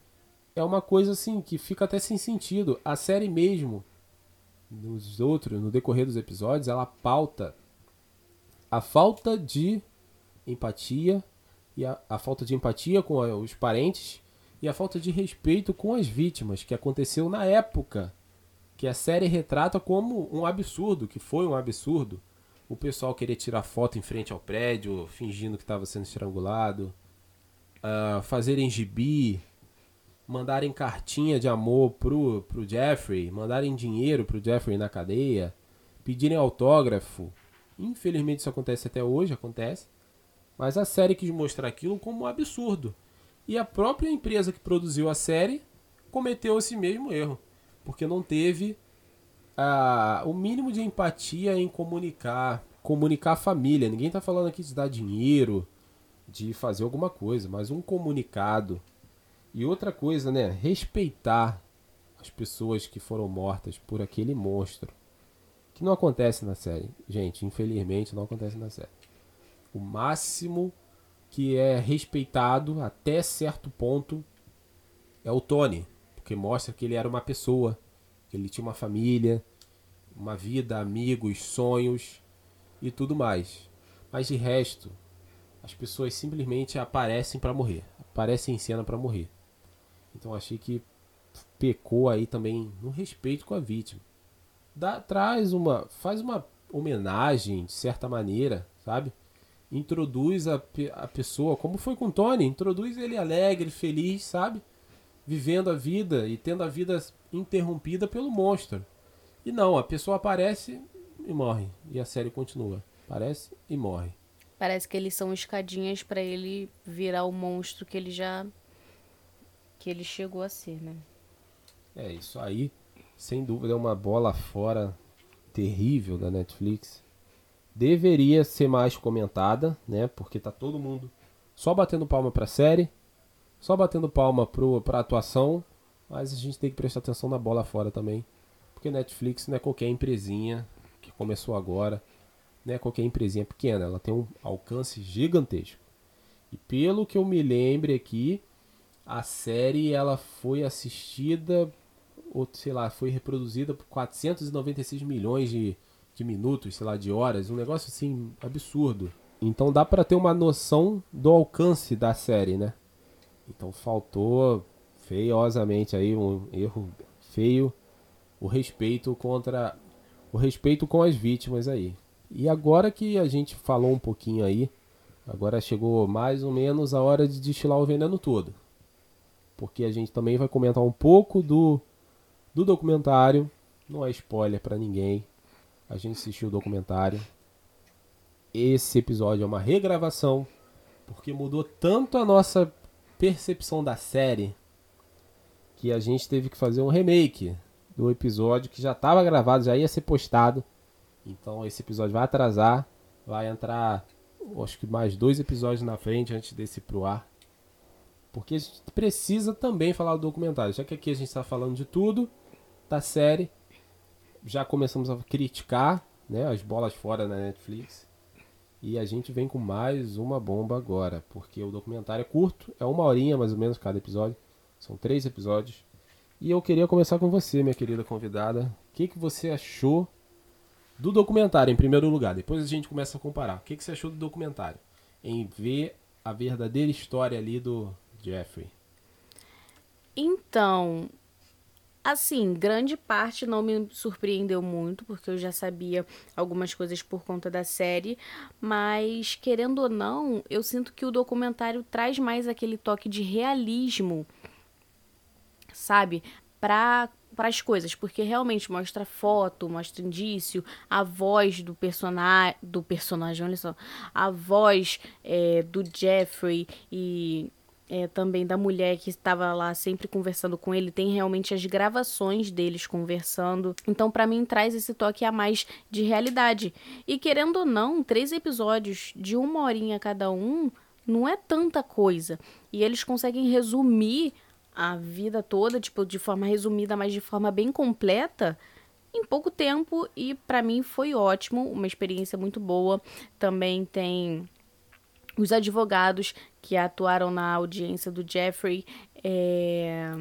é uma coisa assim que fica até sem sentido. A série mesmo, nos outros, no decorrer dos episódios, ela pauta a falta de empatia e a, a falta de empatia com os parentes e a falta de respeito com as vítimas que aconteceu na época que a série retrata como um absurdo, que foi um absurdo. O pessoal querer tirar foto em frente ao prédio, fingindo que estava sendo estrangulado, ah, fazerem gibi, mandarem cartinha de amor pro, pro Jeffrey, mandarem dinheiro pro Jeffrey na cadeia, pedirem autógrafo. Infelizmente isso acontece até hoje, acontece. Mas a série quis mostrar aquilo como um absurdo. E a própria empresa que produziu a série cometeu esse mesmo erro. Porque não teve ah, o mínimo de empatia em comunicar. Comunicar a família. Ninguém tá falando aqui de dar dinheiro, de fazer alguma coisa, mas um comunicado. E outra coisa, né? Respeitar as pessoas que foram mortas por aquele monstro. Que não acontece na série. Gente, infelizmente não acontece na série. O máximo que é respeitado até certo ponto é o Tony, porque mostra que ele era uma pessoa, que ele tinha uma família, uma vida, amigos, sonhos e tudo mais. Mas de resto, as pessoas simplesmente aparecem pra morrer, aparecem em cena pra morrer. Então achei que pecou aí também no respeito com a vítima. Dá, traz uma, faz uma homenagem de certa maneira, sabe? Introduz a, a pessoa, como foi com o Tony, introduz ele alegre, feliz, sabe? Vivendo a vida e tendo a vida interrompida pelo monstro. E não, a pessoa aparece e morre. E a série continua. Aparece e morre. Parece que eles são escadinhas pra ele virar o monstro que ele já. que ele chegou a ser, né? É, isso aí, sem dúvida, é uma bola fora terrível da Netflix. Deveria ser mais comentada, né? Porque tá todo mundo só batendo palma pra série, só batendo palma pro, pra atuação, mas a gente tem que prestar atenção na bola fora também. Porque Netflix não é qualquer empresinha que começou agora, não é qualquer empresinha pequena, ela tem um alcance gigantesco. E pelo que eu me lembre aqui, a série ela foi assistida ou sei lá, foi reproduzida por 496 milhões de, de minutos, sei lá, de horas, um negócio assim absurdo. Então dá pra ter uma noção do alcance da série, né? Então faltou feiosamente aí um erro feio o respeito contra o respeito com as vítimas aí. E agora que a gente falou um pouquinho aí, agora chegou mais ou menos a hora de destilar o veneno todo. Porque a gente também vai comentar um pouco do do documentário não é spoiler pra ninguém. A gente assistiu o documentário. Esse episódio é uma regravação, porque mudou tanto a nossa percepção da série que a gente teve que fazer um remake do episódio que já estava gravado, já ia ser postado. Então esse episódio vai atrasar, vai entrar, acho que mais dois episódios na frente antes desse pro ar. Porque a gente precisa também falar do documentário, já que aqui a gente está falando de tudo da série. Já começamos a criticar né, as bolas fora na Netflix. E a gente vem com mais uma bomba agora, porque o documentário é curto, é uma horinha mais ou menos cada episódio. São três episódios. E eu queria começar com você, minha querida convidada. O que, que você achou do documentário, em primeiro lugar? Depois a gente começa a comparar. O que, que você achou do documentário? Em ver a verdadeira história ali do Jeffrey. Então, assim, grande parte não me surpreendeu muito, porque eu já sabia algumas coisas por conta da série, mas querendo ou não, eu sinto que o documentário traz mais aquele toque de realismo, sabe? Pra para as coisas, porque realmente mostra foto, mostra indício, a voz do personagem, do personagem, olha só, a voz é, do Jeffrey e é, também da mulher que estava lá sempre conversando com ele, tem realmente as gravações deles conversando. Então, para mim, traz esse toque a mais de realidade. E querendo ou não, três episódios de uma horinha cada um não é tanta coisa. E eles conseguem resumir a vida toda, tipo, de forma resumida, mas de forma bem completa. Em pouco tempo, e para mim foi ótimo, uma experiência muito boa. Também tem os advogados que atuaram na audiência do Jeffrey é,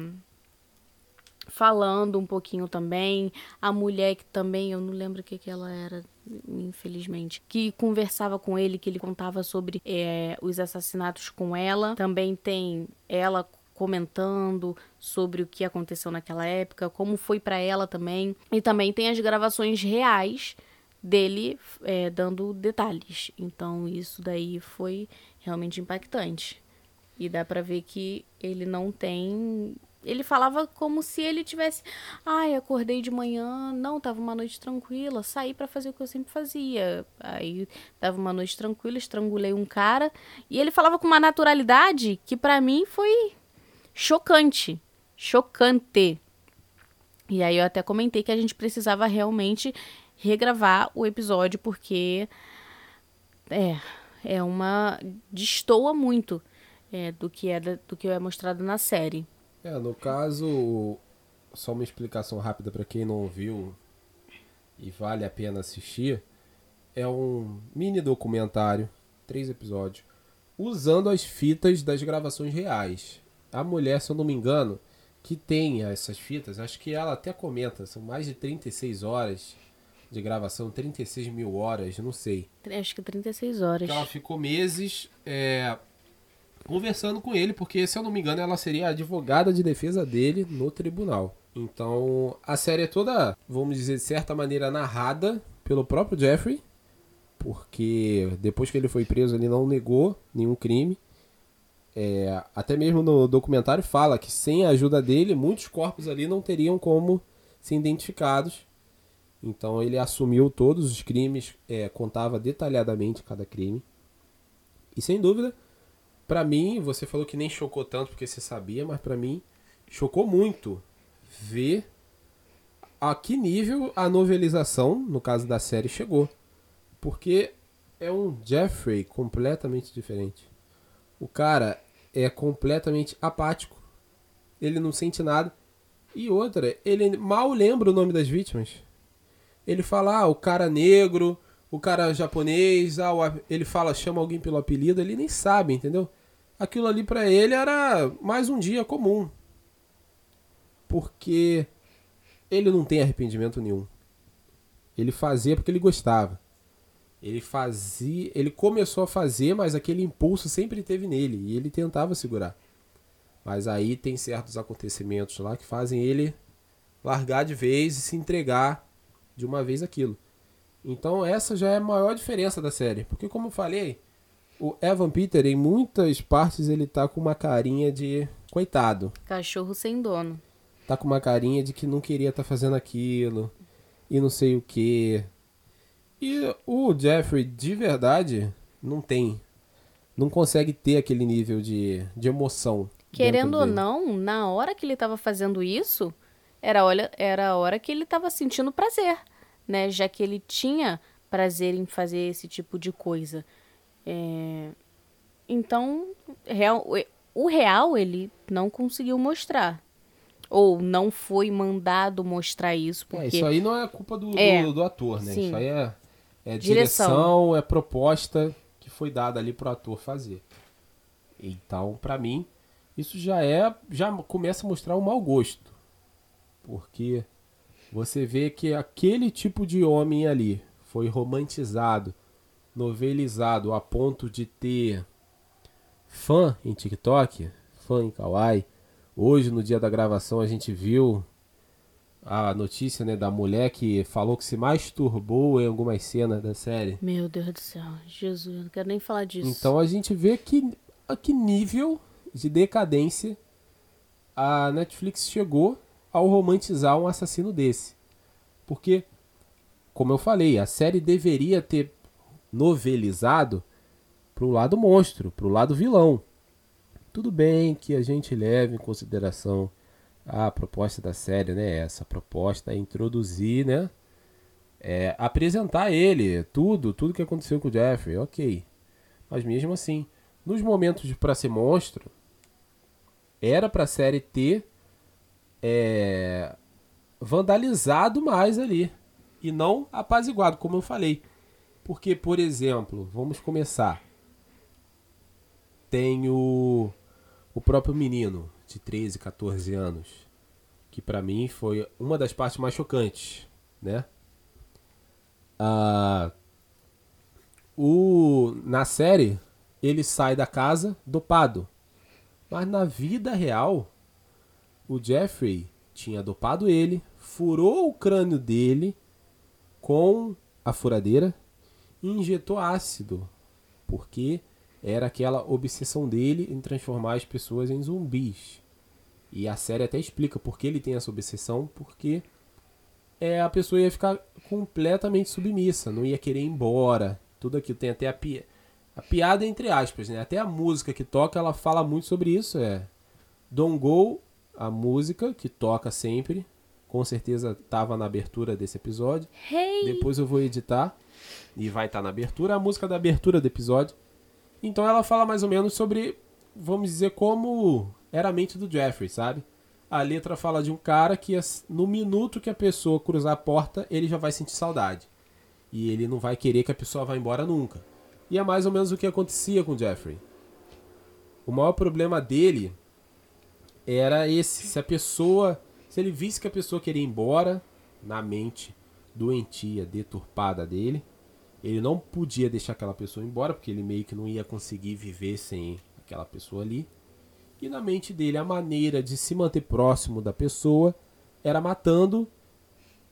falando um pouquinho também. A mulher que também, eu não lembro o que, que ela era, infelizmente, que conversava com ele, que ele contava sobre é, os assassinatos com ela. Também tem ela comentando sobre o que aconteceu naquela época, como foi para ela também. E também tem as gravações reais dele é, dando detalhes. Então isso daí foi realmente impactante. E dá pra ver que ele não tem. Ele falava como se ele tivesse. Ai, acordei de manhã, não, tava uma noite tranquila, saí para fazer o que eu sempre fazia. Aí tava uma noite tranquila, estrangulei um cara. E ele falava com uma naturalidade que para mim foi chocante. Chocante. E aí eu até comentei que a gente precisava realmente regravar o episódio, porque. É, é uma. destoa muito é, do, que é, do que é mostrado na série. É, no caso, só uma explicação rápida para quem não viu e vale a pena assistir. É um mini documentário, três episódios, usando as fitas das gravações reais. A mulher, se eu não me engano, que tem essas fitas, acho que ela até comenta, são mais de 36 horas de gravação, 36 mil horas, não sei. Acho que 36 horas. Que ela ficou meses é, conversando com ele, porque, se eu não me engano, ela seria a advogada de defesa dele no tribunal. Então, a série é toda, vamos dizer, de certa maneira, narrada pelo próprio Jeffrey, porque depois que ele foi preso, ele não negou nenhum crime. É, até mesmo no documentário fala que sem a ajuda dele, muitos corpos ali não teriam como ser identificados. Então ele assumiu todos os crimes, é, contava detalhadamente cada crime. E sem dúvida, para mim, você falou que nem chocou tanto porque você sabia, mas para mim chocou muito ver a que nível a novelização, no caso da série, chegou. Porque é um Jeffrey completamente diferente. O cara é completamente apático. Ele não sente nada. E outra, ele mal lembra o nome das vítimas. Ele fala, ah, o cara negro, o cara japonês, ah, ele fala, chama alguém pelo apelido, ele nem sabe, entendeu? Aquilo ali para ele era mais um dia comum. Porque ele não tem arrependimento nenhum. Ele fazia porque ele gostava. Ele fazia, ele começou a fazer, mas aquele impulso sempre teve nele e ele tentava segurar. Mas aí tem certos acontecimentos lá que fazem ele largar de vez e se entregar de uma vez aquilo. Então essa já é a maior diferença da série, porque como eu falei, o Evan Peter em muitas partes ele tá com uma carinha de coitado. Cachorro sem dono. tá com uma carinha de que não queria estar fazendo aquilo e não sei o que. E o Jeffrey, de verdade, não tem. Não consegue ter aquele nível de, de emoção. Querendo ou não, na hora que ele tava fazendo isso, era, olha, era a hora que ele tava sentindo prazer, né? Já que ele tinha prazer em fazer esse tipo de coisa. É, Então, real- o real ele não conseguiu mostrar. Ou não foi mandado mostrar isso, É, porque isso aí não é culpa do, É, do, do ator, né? sim. Isso aí é, é Direção. direção, é proposta que foi dada ali pro ator fazer. Então, pra mim, isso já é. Já começa a mostrar o mau gosto. Porque você vê que aquele tipo de homem ali foi romantizado, novelizado a ponto de ter fã em TikTok, fã em Kawaii. Hoje, no dia da gravação, a gente viu a notícia né, da mulher que falou que se masturbou em algumas cenas da série. Meu Deus do céu, Jesus, eu não quero nem falar disso. Então a gente vê que a que nível de decadência a Netflix chegou ao romantizar um assassino desse. Porque, como eu falei, a série deveria ter novelizado pro lado monstro, pro lado vilão. Tudo bem que a gente leve em consideração a proposta da série, né? Essa proposta é introduzir, né? É, apresentar ele, tudo, tudo que aconteceu com o Jeffrey, ok. Mas mesmo assim, nos momentos pra ser monstro, era pra série ter é, vandalizado mais ali. E não apaziguado, como eu falei. Porque, por exemplo, vamos começar. Tem o, o próprio menino de 13, 14 anos. Que pra mim foi uma das partes mais chocantes, né? Ah, o, na série, ele sai da casa dopado. Mas na vida real, o Jeffrey tinha dopado ele, furou o crânio dele com a furadeira e injetou ácido. Porque era aquela obsessão dele em transformar as pessoas em zumbis. E a série até explica por que ele tem essa obsessão, porque é, a pessoa ia ficar completamente submissa, não ia querer ir embora. Tudo aquilo tem até a, pi a piada entre aspas, né? Até a música que toca, ela fala muito sobre isso, é Don't Go, a música que toca sempre, com certeza estava na abertura desse episódio. Hey! Depois eu vou editar e vai estar na abertura a música da abertura do episódio. Então ela fala mais ou menos sobre, vamos dizer, como era a mente do Jeffrey, sabe? A letra fala de um cara que no minuto que a pessoa cruzar a porta, ele já vai sentir saudade. E ele não vai querer que a pessoa vá embora nunca. E é mais ou menos o que acontecia com o Jeffrey. O maior problema dele era esse, se a pessoa, se ele visse que a pessoa queria ir embora na mente doentia, deturpada dele, ele não podia deixar aquela pessoa embora, porque ele meio que não ia conseguir viver sem aquela pessoa ali. E na mente dele, a maneira de se manter próximo da pessoa era matando,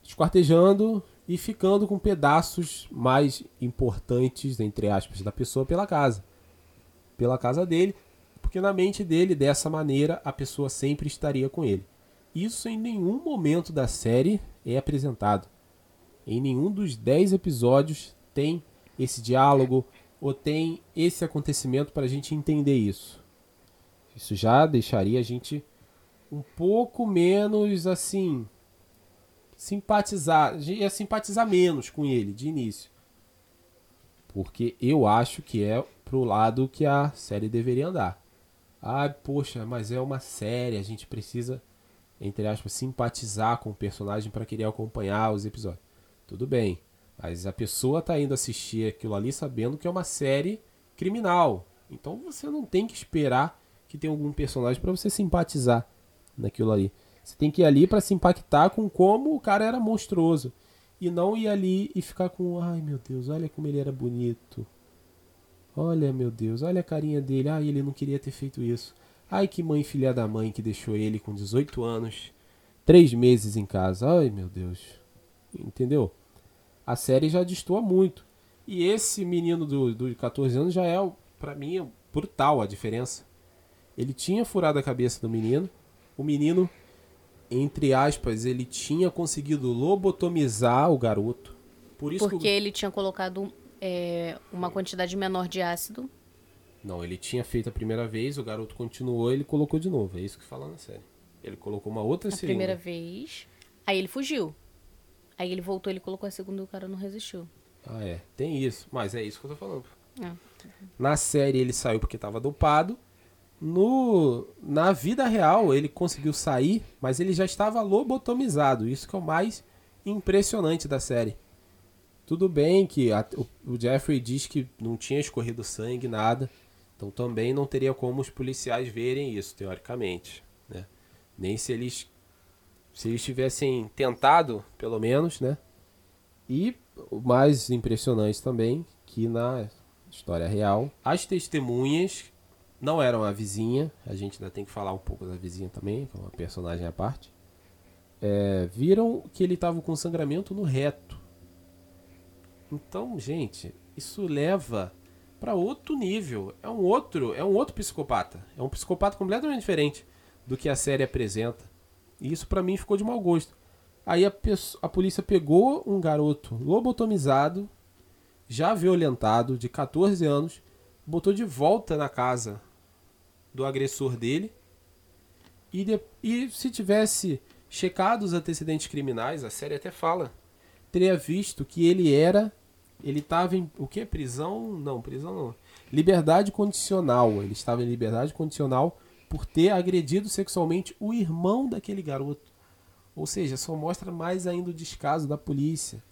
esquartejando e ficando com pedaços mais importantes, entre aspas, da pessoa pela casa. Pela casa dele, na mente dele, dessa maneira, a pessoa sempre estaria com ele. Isso em nenhum momento da série é apresentado. Em nenhum dos 10 episódios tem esse diálogo ou tem esse acontecimento para a gente entender isso. Isso já deixaria a gente um pouco menos assim simpatizar, ia simpatizar menos com ele de início. Porque eu acho que é pro lado que a série deveria andar. Ah, poxa, mas é uma série, a gente precisa, entre aspas, simpatizar com o personagem para querer acompanhar os episódios. Tudo bem, mas a pessoa tá indo assistir aquilo ali sabendo que é uma série criminal. Então você não tem que esperar que tenha algum personagem para você simpatizar naquilo ali. Você tem que ir ali para se impactar com como o cara era monstruoso. E não ir ali e ficar com, ai meu Deus, olha como ele era bonito. Olha, meu Deus, olha a carinha dele. Ai, ele não queria ter feito isso. Ai, que mãe filha da mãe que deixou ele com 18 anos, 3 meses em casa. Ai, meu Deus. Entendeu? A série já destoa muito. E esse menino do, do 14 anos já é, pra mim, brutal a diferença. Ele tinha furado a cabeça do menino. O menino entre aspas, ele tinha conseguido lobotomizar o garoto. Por isso Porque que. ele tinha colocado é, uma quantidade menor de ácido. Não, ele tinha feito a primeira vez, o garoto continuou, ele colocou de novo. É isso que fala na série. Ele colocou uma outra A seringa. primeira vez. Aí ele fugiu. Aí ele voltou, ele colocou a segunda e o cara não resistiu. Ah, é. Tem isso. Mas é isso que eu tô falando. É. Na série ele saiu porque estava dopado. No, na vida real ele conseguiu sair, mas ele já estava lobotomizado. Isso que é o mais impressionante da série. Tudo bem que a- o, o Jeffrey diz que não tinha escorrido sangue, nada. Então também não teria como os policiais verem isso, teoricamente. Né? Nem se eles se eles tivessem tentado, pelo menos, né? E o mais impressionante também, que na história real, as testemunhas não eram a vizinha, a gente ainda tem que falar um pouco da vizinha também, que é uma personagem à parte, é, viram que ele estava com sangramento no reto. Então, gente, isso leva para outro nível. É um outro, é um outro psicopata. É um psicopata completamente diferente do que a série apresenta. E isso pra mim ficou de mau gosto. Aí a, a polícia pegou um garoto lobotomizado, já violentado, de 14 anos, botou de volta na casa do agressor dele. E, de- e se tivesse checado os antecedentes criminais, a série até fala, teria visto que ele era. Ele estava em. O que? Prisão? Não, prisão não. Liberdade condicional. Ele estava em liberdade condicional por ter agredido sexualmente o irmão daquele garoto. Ou seja, só mostra mais ainda o descaso da polícia.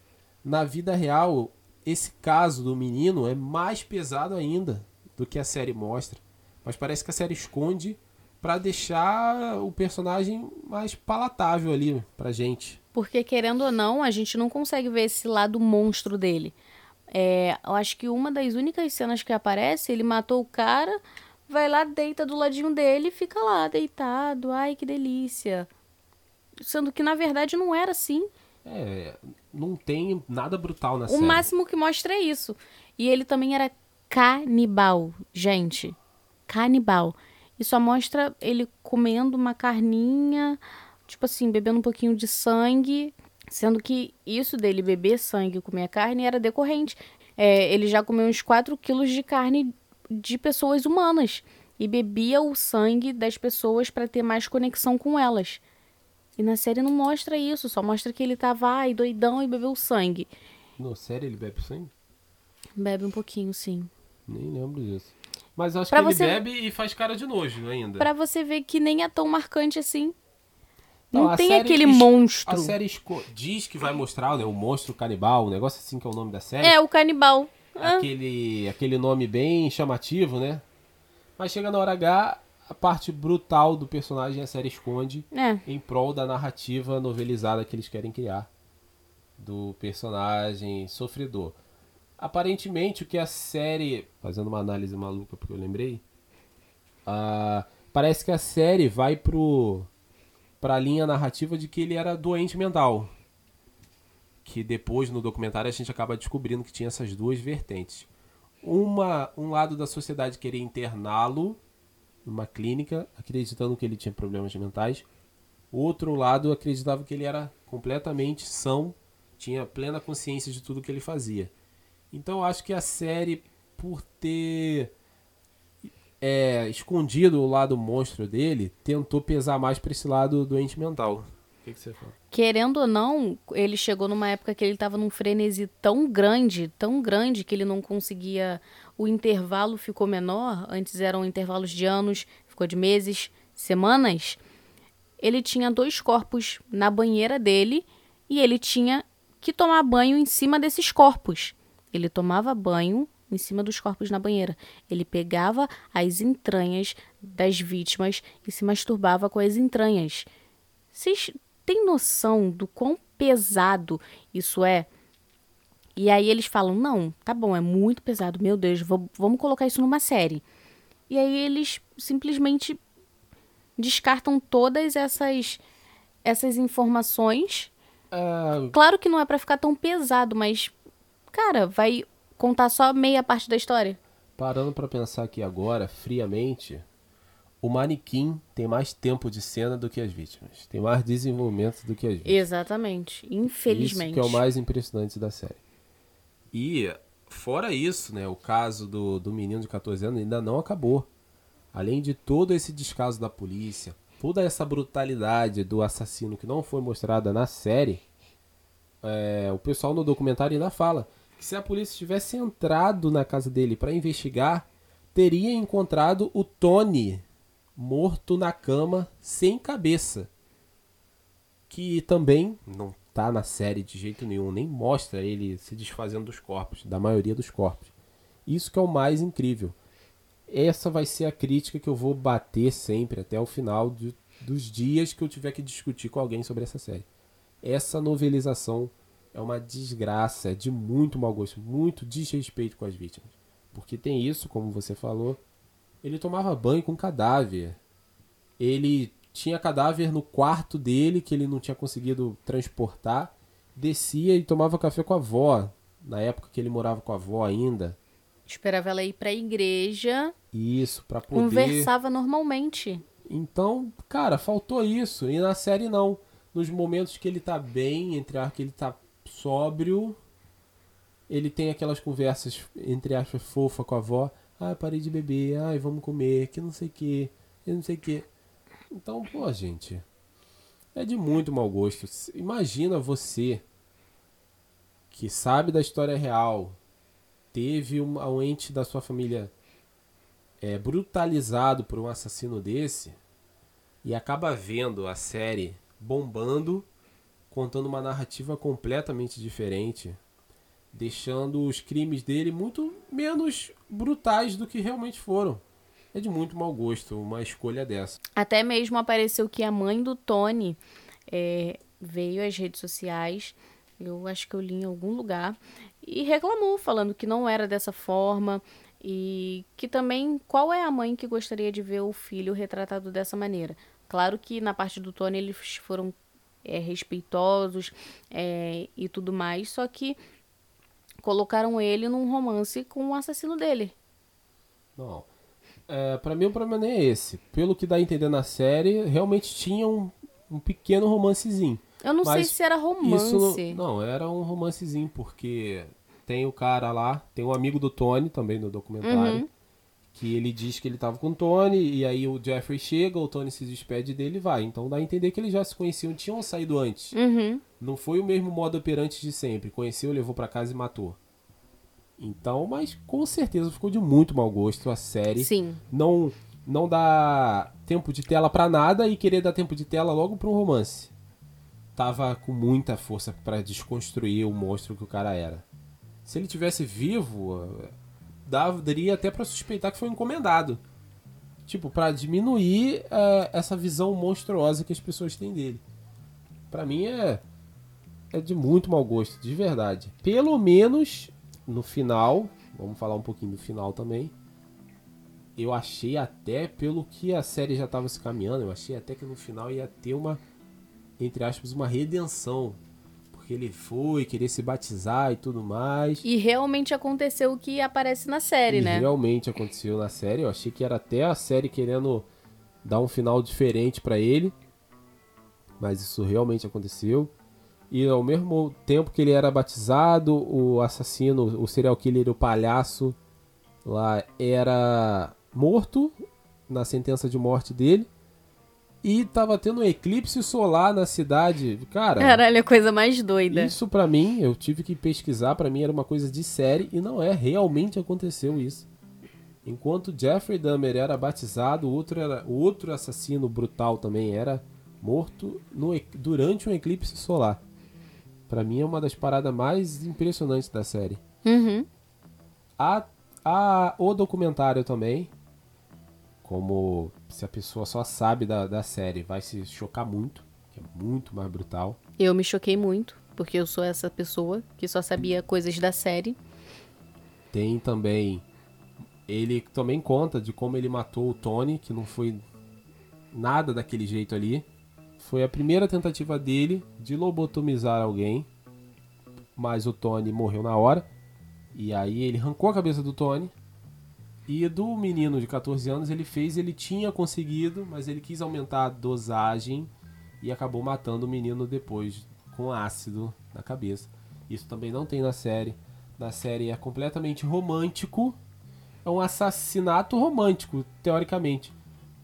Na vida real, esse caso do menino é mais pesado ainda do que a série mostra. Mas parece que a série esconde pra deixar o personagem mais palatável ali pra gente. Porque, querendo ou não, a gente não consegue ver esse lado monstro dele. É, eu acho que uma das únicas cenas que aparece, ele matou o cara, vai lá, deita do ladinho dele e fica lá, deitado. Ai, que delícia. Sendo que, na verdade, não era assim. É, não tem nada brutal na O série. máximo que mostra é isso. E ele também era canibal, gente. Canibal. E só mostra ele comendo uma carninha, tipo assim, bebendo um pouquinho de sangue. Sendo que isso dele beber sangue e comer carne era decorrente. É, ele já comeu uns 4 quilos de carne de pessoas humanas. E bebia o sangue das pessoas para ter mais conexão com elas. E na série não mostra isso, só mostra que ele tava ai, doidão e bebeu sangue. No série ele bebe sangue? Bebe um pouquinho, sim. Nem lembro disso. Mas acho Pra que ele você- bebe e faz cara de nojo ainda. Pra você ver que nem é tão marcante assim. Não, Não, tem aquele monstro. A série diz que vai mostrar né, o monstro canibal, um negócio assim que é o nome da série. É, o canibal. Ah, aquele, aquele nome bem chamativo, né? Mas chega na hora H, a parte brutal do personagem a série esconde é. em prol da narrativa novelizada que eles querem criar do personagem sofredor. Aparentemente, o que a série. Fazendo uma análise maluca porque eu lembrei. ah, parece que a série vai pro. Pra linha narrativa de que ele era doente mental. Que depois no documentário a gente acaba descobrindo que tinha essas duas vertentes. Uma, um lado da sociedade queria interná-lo numa clínica, acreditando que ele tinha problemas mentais. Outro lado acreditava que ele era completamente são, tinha plena consciência de tudo que ele fazia. Então eu acho que a série, por ter é, escondido o lado monstro dele, tentou pesar mais pra esse lado doente mental. O que, que você fala? Querendo ou não, ele chegou numa época que ele tava num frenesi tão grande, tão grande, que ele não conseguia. O intervalo ficou menor. Antes eram intervalos de anos, ficou de meses, semanas. Ele tinha dois corpos na banheira dele e ele tinha que tomar banho em cima desses corpos. Ele tomava banho em cima dos corpos na banheira. Ele pegava as entranhas das vítimas e se masturbava com as entranhas. Vocês têm noção do quão pesado isso é? E aí eles falam: não, tá bom, é muito pesado, meu Deus, vou- vamos colocar isso numa série. E aí eles simplesmente descartam todas essas, essas informações. É, Claro que não é pra ficar tão pesado, mas, cara, vai contar só meia parte da história. parando pra pensar aqui agora, friamente, o manequim tem mais tempo de cena do que as vítimas. Tem mais desenvolvimento do que as vítimas. Exatamente. Infelizmente. Isso que é o mais impressionante da série. E, fora isso, né, o caso do, do menino de 14 anos ainda não acabou. Além de todo esse descaso da polícia, toda essa brutalidade do assassino que não foi mostrada na série, é, o pessoal no documentário ainda fala que se a polícia tivesse entrado na casa dele para investigar, teria encontrado o Tony morto na cama, sem cabeça. Que também não tá na série de jeito nenhum, nem mostra ele se desfazendo dos corpos, da maioria dos corpos. Isso que é o mais incrível. Essa vai ser a crítica que eu vou bater sempre até o final de, dos dias que eu tiver que discutir com alguém sobre essa série. Essa novelização é uma desgraça, é de muito mau gosto, muito desrespeito com as vítimas. Porque tem isso, como você falou, ele tomava banho com cadáver. Ele tinha cadáver no quarto dele que ele não tinha conseguido transportar. Descia e tomava café com a avó, na época que ele morava com a avó ainda. Esperava ela ir pra igreja, Isso, pra poder. conversava normalmente. Então, cara, faltou isso. E na série não. Nos momentos que ele tá bem, entre aspas, que ele tá sóbrio, ele tem aquelas conversas, entre aspas, fofa com a avó. Ah, parei de beber, ai, vamos comer, que não sei o que, que não sei o que. Então, pô, gente, é de muito mau gosto. Imagina você que sabe da história real, teve um, um ente da sua família é, brutalizado por um assassino desse e acaba vendo a série bombando, contando uma narrativa completamente diferente, deixando os crimes dele muito menos brutais do que realmente foram. É de muito mau gosto uma escolha dessa. Até mesmo apareceu que a mãe do Tony é, veio às redes sociais, eu acho que eu li em algum lugar, e reclamou, falando que não era dessa forma. E que também, qual é a mãe que gostaria de ver o filho retratado dessa maneira? Claro que na parte do Tony eles foram é, respeitosos é, e tudo mais, só que colocaram ele num romance com o assassino dele. Não. É, pra mim o problema nem é esse. Pelo que dá a entender na série, realmente tinha um, um pequeno romancezinho. Eu não sei se era romance. Não, não, era um romancezinho, porque tem o cara lá, tem um amigo do Tony também no documentário, Uhum. Que ele diz que ele tava com o Tony, e aí o Jeffrey chega, o Tony se despede dele e vai. Então dá a entender que eles já se conheciam, tinham saído antes. Uhum. Não foi o mesmo modo operante de sempre. Conheceu, levou pra casa e matou. Então, mas com certeza ficou de muito mau gosto a série. Sim. Não não dá tempo de tela pra nada e querer dar tempo de tela logo pra um romance. Tava com muita força pra desconstruir o monstro que o cara era. Se ele tivesse vivo, daria até pra suspeitar que foi encomendado. Tipo, pra diminuir eh, essa visão monstruosa que as pessoas têm dele. Pra mim é é de muito mau gosto, de verdade. Pelo menos no final, vamos falar um pouquinho do final também. Eu achei até, pelo que a série já estava se caminhando, eu achei até que no final ia ter uma, entre aspas, uma redenção. Porque ele foi querer se batizar e tudo mais. E realmente aconteceu o que aparece na série, E né? realmente aconteceu na série. Eu achei que era até a série querendo dar um final diferente pra ele. Mas isso realmente aconteceu. E ao mesmo tempo que ele era batizado, o assassino, o serial killer, o palhaço lá era morto na sentença de morte dele. E tava tendo um eclipse solar na cidade. Cara, Caralho, a coisa mais doida. isso pra mim, eu tive que pesquisar, pra mim era uma coisa de série e não é, realmente aconteceu isso. Enquanto Jeffrey Dahmer era batizado, o outro, era, o outro assassino brutal também era morto no durante um eclipse solar. Pra mim é uma das paradas mais impressionantes da série. Uhum. A, a, o documentário também, como se a pessoa só sabe da, da série, vai se chocar muito, que é muito mais brutal. Eu me choquei muito, porque eu sou essa pessoa que só sabia coisas da série. Tem também. Ele também conta de como ele matou o Tony, que não foi nada daquele jeito ali. Foi a primeira tentativa dele de lobotomizar alguém, mas o Tony morreu na hora. E aí ele arrancou a cabeça do Tony, E do menino de 14 anos, ele fez, ele tinha conseguido, mas ele quis aumentar a dosagem e acabou matando o menino depois com ácido na cabeça. Isso também não tem na série. Na série é completamente romântico. É um assassinato romântico, teoricamente.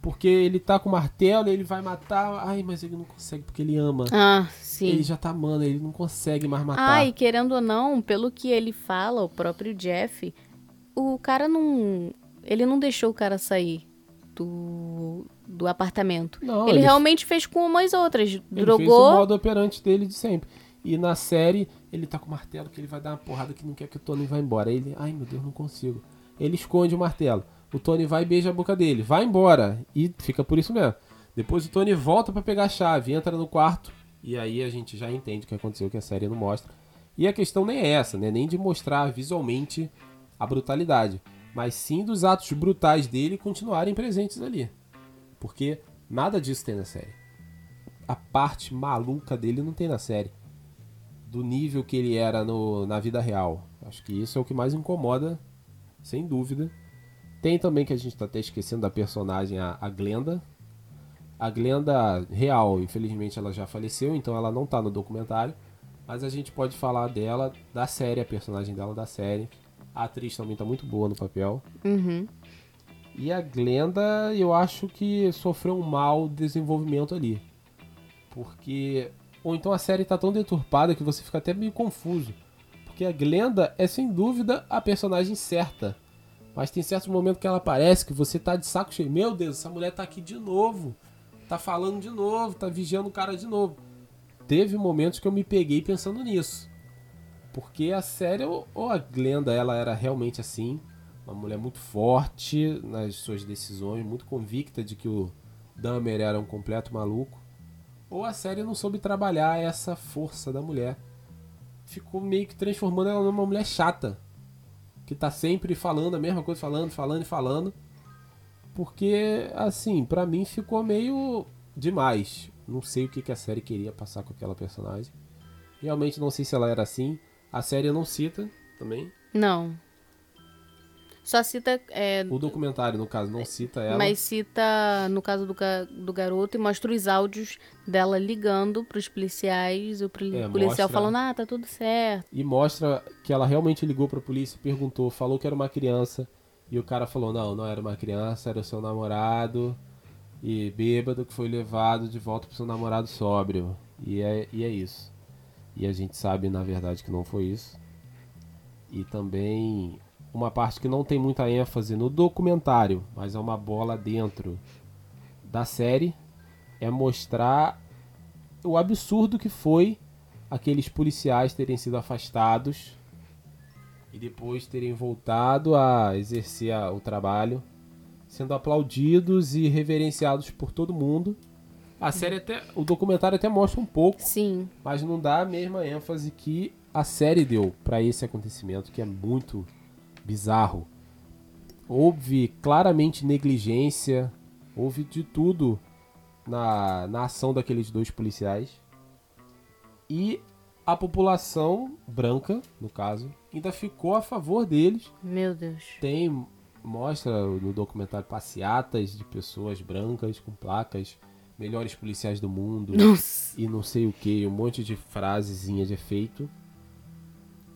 Porque ele tá com martelo, ele vai matar. Ai, mas ele não consegue porque ele ama. Ah, sim. Ele já tá amando, ele não consegue mais matar. E querendo ou não, pelo que ele fala, o próprio Jeff, o cara não. Ele não deixou o cara sair do, do apartamento. Não, ele, ele- realmente fez com umas outras. Ele fez o drogou. modo operante dele de sempre. E na série, ele tá com o martelo que ele vai dar uma porrada que não quer que o Tony vá embora. Ele, ai meu Deus, não consigo. Ele esconde o martelo. O Tony vai e beija a boca dele. Vai embora. E fica por isso mesmo. Depois o Tony volta pra pegar a chave, entra no quarto. E aí a gente já entende o que aconteceu, que a série não mostra. E a questão nem é essa, né? Nem de mostrar visualmente a brutalidade. Mas sim dos atos brutais dele continuarem presentes ali. Porque nada disso tem na série a parte maluca dele não tem na série. Do nível que ele era no, na vida real. Acho que isso é o que mais incomoda, sem dúvida. Tem também que a gente tá até esquecendo da personagem, a, a Glenda. A Glenda real, infelizmente ela já faleceu, então ela não tá no documentário. Mas a gente pode falar dela, da série, a personagem dela da série. A atriz também tá muito boa no papel. Uhum. E a Glenda, eu acho que sofreu um mau desenvolvimento ali. Porque. Ou então a série tá tão deturpada que você fica até meio confuso. Porque a Glenda é sem dúvida a personagem certa. Mas tem certos momentos que ela aparece que você tá de saco cheio. Meu Deus, essa mulher tá aqui de novo. Tá falando de novo, tá vigiando o cara de novo. Teve momentos que eu me peguei pensando nisso. Porque a série, ou a Glenda, ela era realmente assim. Uma mulher muito forte nas suas decisões, muito convicta de que o Dahmer era um completo maluco. Ou a série não soube trabalhar essa força da mulher. Ficou meio que transformando ela numa mulher chata. Que tá sempre falando a mesma coisa, falando, falando e falando. Porque, assim, pra mim ficou meio demais. Não sei o que, que a série queria passar com aquela personagem. Realmente não sei se ela era assim. A série não cita também. Não. Só cita. é, O documentário, no caso, não cita ela. mas cita, no caso do, do garoto, e mostra os áudios dela ligando pros policiais. O poli- É, policial mostra- falando, ah, tá tudo certo. E mostra que ela realmente ligou pra polícia, perguntou, falou que era uma criança. E o cara falou: não, não era uma criança, era o seu namorado. E bêbado que foi levado de volta pro seu namorado sóbrio. E é, e é isso. E a gente sabe, na verdade, que não foi isso. E também uma parte que não tem muita ênfase no documentário, mas é uma bola dentro da série, é mostrar o absurdo que foi aqueles policiais terem sido afastados e depois terem voltado a exercer o trabalho, sendo aplaudidos e reverenciados por todo mundo. A série até, o documentário até mostra um pouco, Sim. mas não dá a mesma ênfase que a série deu para esse acontecimento que é muito bizarro. Houve claramente negligência, houve de tudo na, na ação daqueles dois policiais. E a população branca, no caso, ainda ficou a favor deles. Meu Deus. Tem mostra no documentário passeatas de pessoas brancas com placas melhores policiais do mundo Nossa. e não sei o que, um monte de frasezinha de efeito.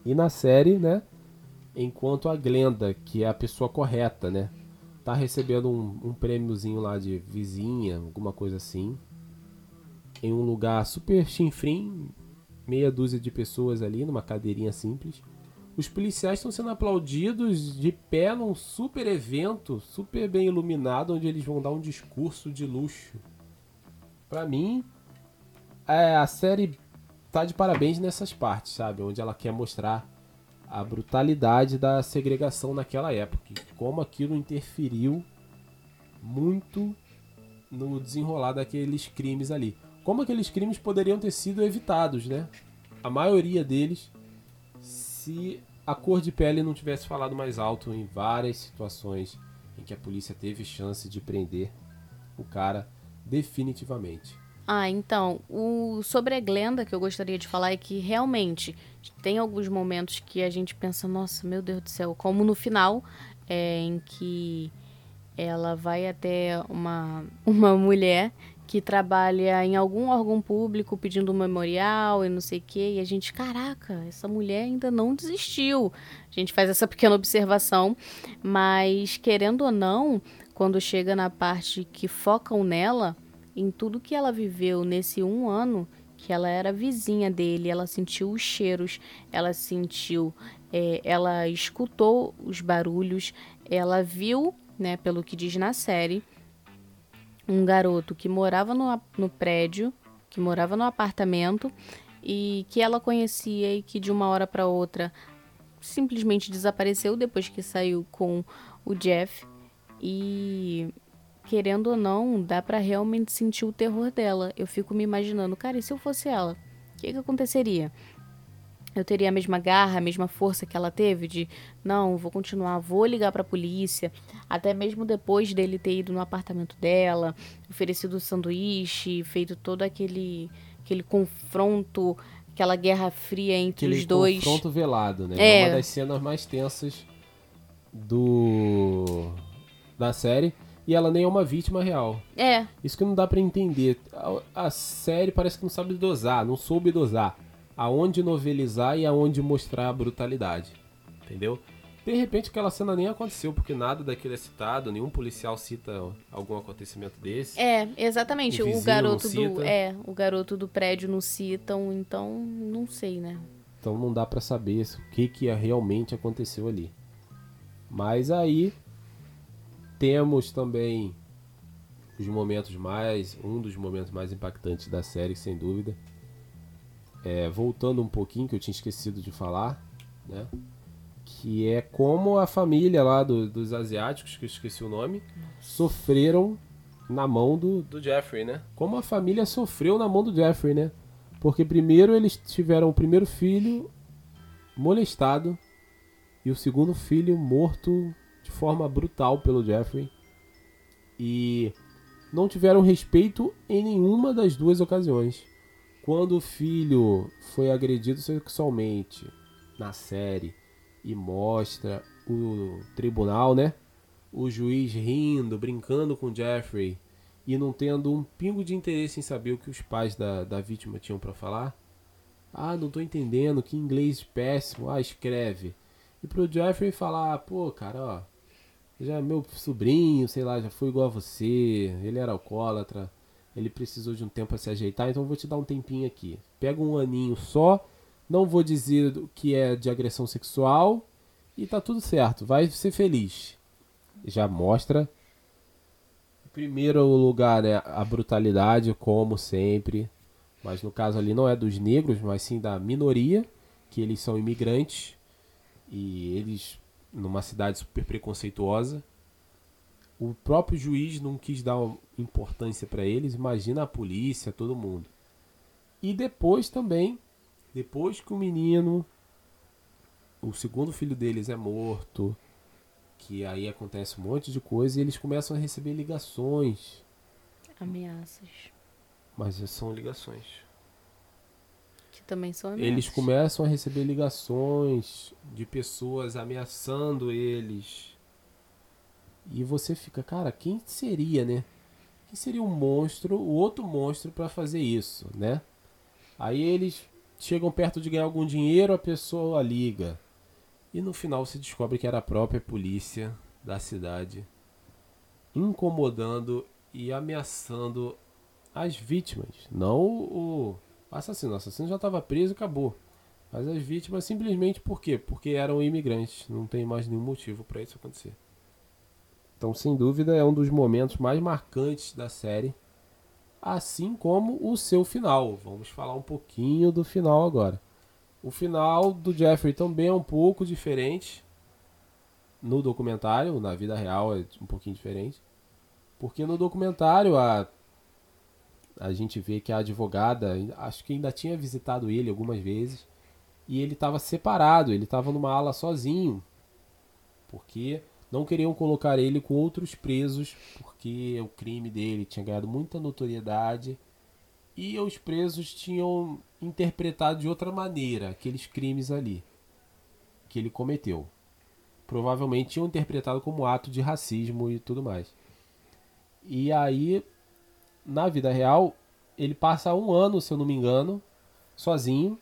E na série, né, enquanto a Glenda, que é a pessoa correta, né, tá recebendo um, um prêmiozinho lá de vizinha, alguma coisa assim, em um lugar super chinfrim, meia dúzia de pessoas ali, numa cadeirinha simples. Os policiais estão sendo aplaudidos de pé num super evento, super bem iluminado, onde eles vão dar um discurso de luxo. Pra mim, é, a série tá de parabéns nessas partes, sabe? Onde ela quer mostrar a brutalidade da segregação naquela época. Como aquilo interferiu muito no desenrolar daqueles crimes ali. Como aqueles crimes poderiam ter sido evitados, né? A maioria deles, se a cor de pele não tivesse falado mais alto em várias situações em que a polícia teve chance de prender o cara definitivamente. Ah, então, o sobre a Glenda que eu gostaria de falar é que realmente tem alguns momentos que a gente pensa, nossa, meu Deus do céu, como no final, é, em que ela vai até uma, uma mulher que trabalha em algum órgão público pedindo um memorial e não sei o quê, e a gente, caraca, essa mulher ainda não desistiu. A gente faz essa pequena observação, mas querendo ou não, quando chega na parte que focam nela, em tudo que ela viveu nesse um ano, que ela era vizinha dele, ela sentiu os cheiros, ela sentiu, é, ela escutou os barulhos, ela viu, né, pelo que diz na série, um garoto que morava no, no prédio, que morava no apartamento e que ela conhecia e que de uma hora para outra simplesmente desapareceu depois que saiu com o Jeff e querendo ou não, dá para realmente sentir o terror dela. Eu fico me imaginando, cara, e se eu fosse ela? O que, que aconteceria? eu teria a mesma garra, a mesma força que ela teve de não, vou continuar, vou ligar para a polícia, até mesmo depois dele ter ido no apartamento dela, oferecido o sanduíche, feito todo aquele aquele confronto, aquela guerra fria entre Aquele os dois. confronto velado, né? É. É uma das cenas mais tensas do da série. E ela nem é uma vítima real. É, Isso que não dá pra entender. A, a série parece que não sabe dosar, não soube dosar. Aonde novelizar e aonde mostrar a brutalidade. Entendeu? De repente aquela cena nem aconteceu, porque nada daquilo é citado, nenhum policial cita algum acontecimento desse. é, exatamente. O O, garoto do é, o garoto do prédio não citam, então não sei, né? Então não dá pra saber o que, que realmente aconteceu ali. Mas aí temos também os momentos mais. Um dos momentos mais impactantes da série, sem dúvida. É, voltando um pouquinho, que eu tinha esquecido de falar, né? Que é como a família lá do- dos asiáticos, que eu esqueci o nome, sofreram na mão do, do Jeffrey, né? Como a família sofreu na mão do Jeffrey, né? Porque primeiro eles tiveram o primeiro filho molestado e o segundo filho morto forma brutal pelo Jeffrey. E não tiveram respeito em nenhuma das duas ocasiões. Quando o filho foi agredido sexualmente na série e mostra o tribunal, né? O juiz rindo, brincando com Jeffrey e não tendo um pingo de interesse em saber o que os pais da, da vítima tinham pra falar. Ah, não tô entendendo, que inglês péssimo. Ah, escreve. E pro Jeffrey falar, pô, cara, ó, já é meu sobrinho, sei lá, já foi igual a você, ele era alcoólatra, ele precisou de um tempo pra se ajeitar, então eu vou te dar um tempinho aqui. Pega um aninho só, não vou dizer do que é de agressão sexual e tá tudo certo, vai ser feliz. Já mostra primeiro lugar, né, a brutalidade, como sempre, mas no caso ali não é dos negros, mas sim da minoria, que eles são imigrantes e eles numa cidade super preconceituosa. O próprio juiz não quis dar importância para eles, imagina a polícia, todo mundo. E depois também, depois que o menino, o segundo filho deles é morto, que aí acontece um monte de coisa e eles começam a receber ligações, Ameaças. mas são ligações. Também são ameaças. Eles começam a receber ligações de pessoas ameaçando eles. E você fica, cara, quem seria, né? Quem seria um monstro, o outro monstro pra fazer isso, né? Aí eles chegam perto de ganhar algum dinheiro, a pessoa liga. E no final se descobre que era a própria polícia da cidade incomodando e ameaçando as vítimas, não o assassino. O assassino já estava preso e acabou. Mas as vítimas simplesmente por quê? Porque eram imigrantes. Não tem mais nenhum motivo para isso acontecer. Então, sem dúvida, é um dos momentos mais marcantes da série. Assim como o seu final. Vamos falar um pouquinho do final agora. O final do Jeffrey também é um pouco diferente. No documentário, na vida real é um pouquinho diferente. Porque no documentário a, a gente vê que a advogada, acho que ainda tinha visitado ele algumas vezes. E ele estava separado, ele estava numa ala sozinho. Porque não queriam colocar ele com outros presos, porque o crime dele tinha ganhado muita notoriedade. E os presos tinham interpretado de outra maneira aqueles crimes ali que ele cometeu. provavelmente tinham interpretado como ato de racismo e tudo mais. E aí, na vida real, ele passa um ano, se eu não me engano, sozinho.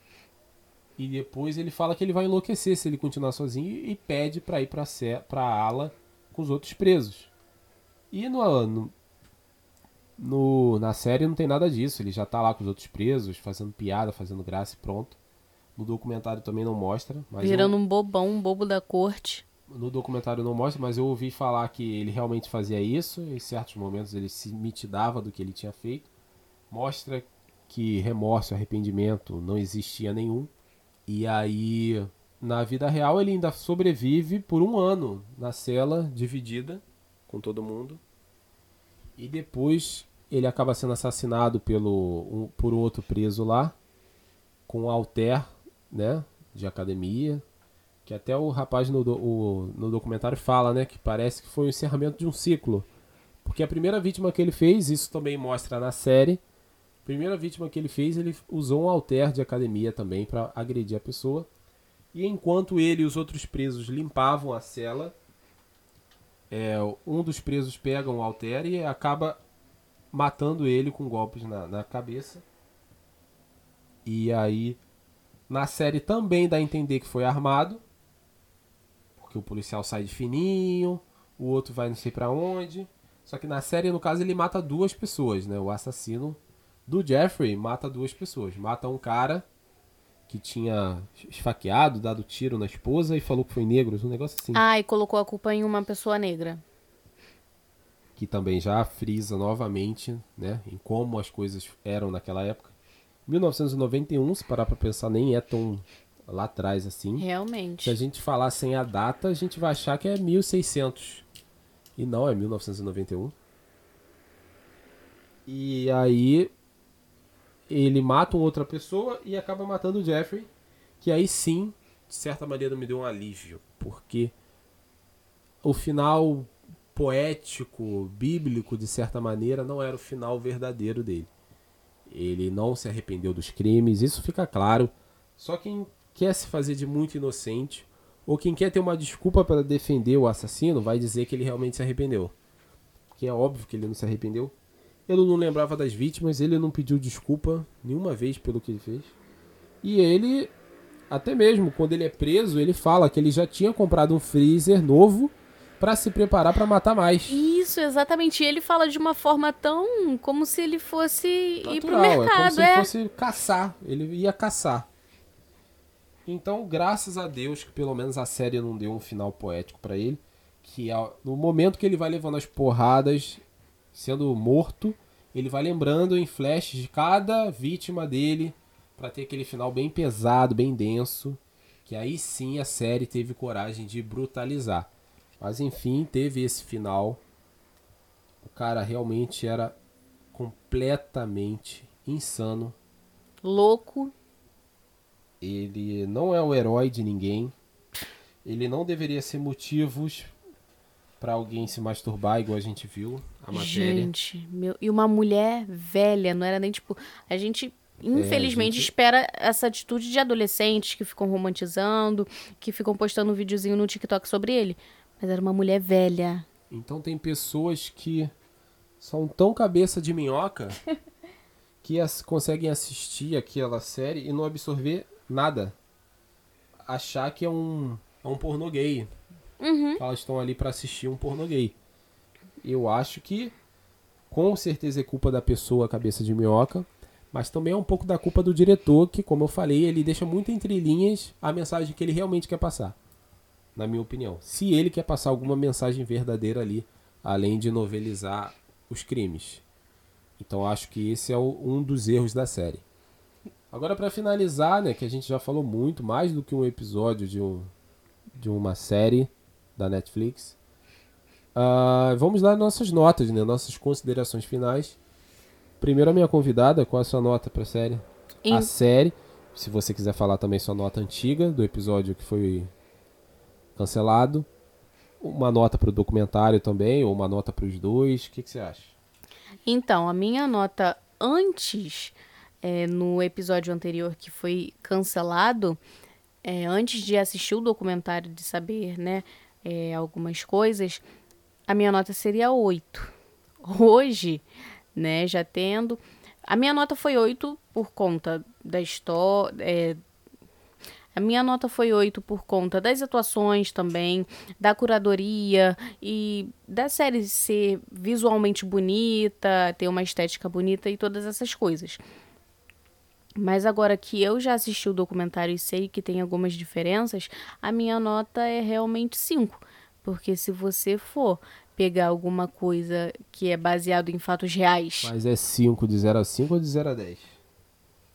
E depois ele fala que ele vai enlouquecer se ele continuar sozinho e pede para ir para a ala com os outros presos. E no, no, no, na série não tem nada disso. Ele já tá lá com os outros presos, fazendo piada, fazendo graça e pronto. No documentário também não mostra. Mas Virando um bobão, um bobo da corte. No documentário não mostra, mas eu ouvi falar que ele realmente fazia isso. Em certos momentos ele se mitidava do que ele tinha feito. Mostra que remorso, arrependimento não existia nenhum. E aí, na vida real, ele ainda sobrevive por um ano na cela dividida com todo mundo. E depois ele acaba sendo assassinado pelo, um- por outro preso lá, com alter, né, de academia. Que até o rapaz no, do- o- no documentário fala, né? Que parece que foi o encerramento de um ciclo. Porque a primeira vítima que ele fez, isso também mostra na série. Primeira vítima que ele fez, ele usou um alter de academia também para agredir a pessoa. E enquanto ele e os outros presos limpavam a cela, é, um dos presos pega um alter e acaba matando ele com golpes na, na cabeça. E aí, na série também dá a entender que foi armado. Porque o policial sai de fininho, o outro vai não sei pra onde. Só que na série, no caso, ele mata duas pessoas, né? O assassino do Jeffrey mata duas pessoas. Mata um cara que tinha esfaqueado, dado tiro na esposa e falou que foi negro, um negócio assim. Ah, e colocou a culpa em uma pessoa negra. que também já frisa novamente, né, em como as coisas eram naquela época. 1991, se parar pra pensar, nem é tão lá atrás assim. Se Realmente. a gente falar sem a data, a gente vai achar que é 1600. E não, é 1991. E aí ele mata uma outra pessoa e acaba matando o Jeffrey, que aí sim, de certa maneira me deu um alívio, porque o final poético, bíblico, de certa maneira, não era o final verdadeiro dele. Ele não se arrependeu dos crimes, isso fica claro. Só quem quer se fazer de muito inocente, ou quem quer ter uma desculpa para defender o assassino, vai dizer que ele realmente se arrependeu. Que é óbvio que ele não se arrependeu. Ele não lembrava das vítimas, ele não pediu desculpa nenhuma vez pelo que ele fez. E ele, até mesmo quando ele é preso, ele fala que ele já tinha comprado um freezer novo para se preparar para matar mais. Isso, exatamente. E ele fala de uma forma tão como se ele fosse ir pro Natural, é como mercado, se é. ele fosse caçar. Ele ia caçar. Então, graças a Deus que pelo menos a série não deu um final poético pra ele, que no momento que ele vai levando as porradas, sendo morto, ele vai lembrando em flashes de cada vítima dele pra ter aquele final bem pesado, bem denso, que aí sim a série teve coragem de brutalizar. Mas enfim, teve esse final. O cara realmente era completamente insano. Louco. Ele não é o herói de ninguém. Ele não deveria ser motivos pra alguém se masturbar, igual a gente viu a matéria. Gente, meu. E uma mulher velha, não era nem tipo. A gente. Infelizmente, É, gente- espera essa atitude de adolescentes que ficam romantizando, que ficam postando um videozinho no TikTok sobre ele. Mas era uma mulher velha. Então tem pessoas que são tão cabeça de minhoca que as- conseguem assistir aquela série e não absorver nada. Achar que é um, é um pornô gay. Uhum. elas estão ali pra assistir um pornô gay. Eu acho que com certeza é culpa da pessoa cabeça de minhoca, mas também é um pouco da culpa do diretor, que como eu falei, ele deixa muito entre linhas a mensagem que ele realmente quer passar. Na minha opinião. Se ele quer passar alguma mensagem verdadeira ali, além de novelizar os crimes. Então acho que esse é um dos erros da série. Agora pra finalizar, né, que a gente já falou muito mais do que um episódio de um de uma série da Netflix. Ah, vamos dar nossas notas, né? Nossas considerações finais. Primeiro a minha convidada, qual é a sua nota pra série? Em- A série, se você quiser falar também sua nota antiga do episódio que foi cancelado. Uma nota pro documentário também, ou uma nota pros dois. O que, que você acha? Então, a minha nota antes, é, no episódio anterior que foi cancelado, é, antes de assistir o documentário, de saber, né, é, algumas coisas, a minha nota seria 8. Hoje, né, já tendo. A minha nota foi 8 por conta da história. É, a minha nota foi 8 por conta das atuações também, da curadoria e da série ser visualmente bonita, ter uma estética bonita e todas essas coisas. Mas agora que eu já assisti o documentário e sei que tem algumas diferenças, a minha nota é realmente 5. Porque se você for pegar alguma coisa que é baseado em fatos reais, Mas é 5 de 0 a 5 ou de 0 a 10?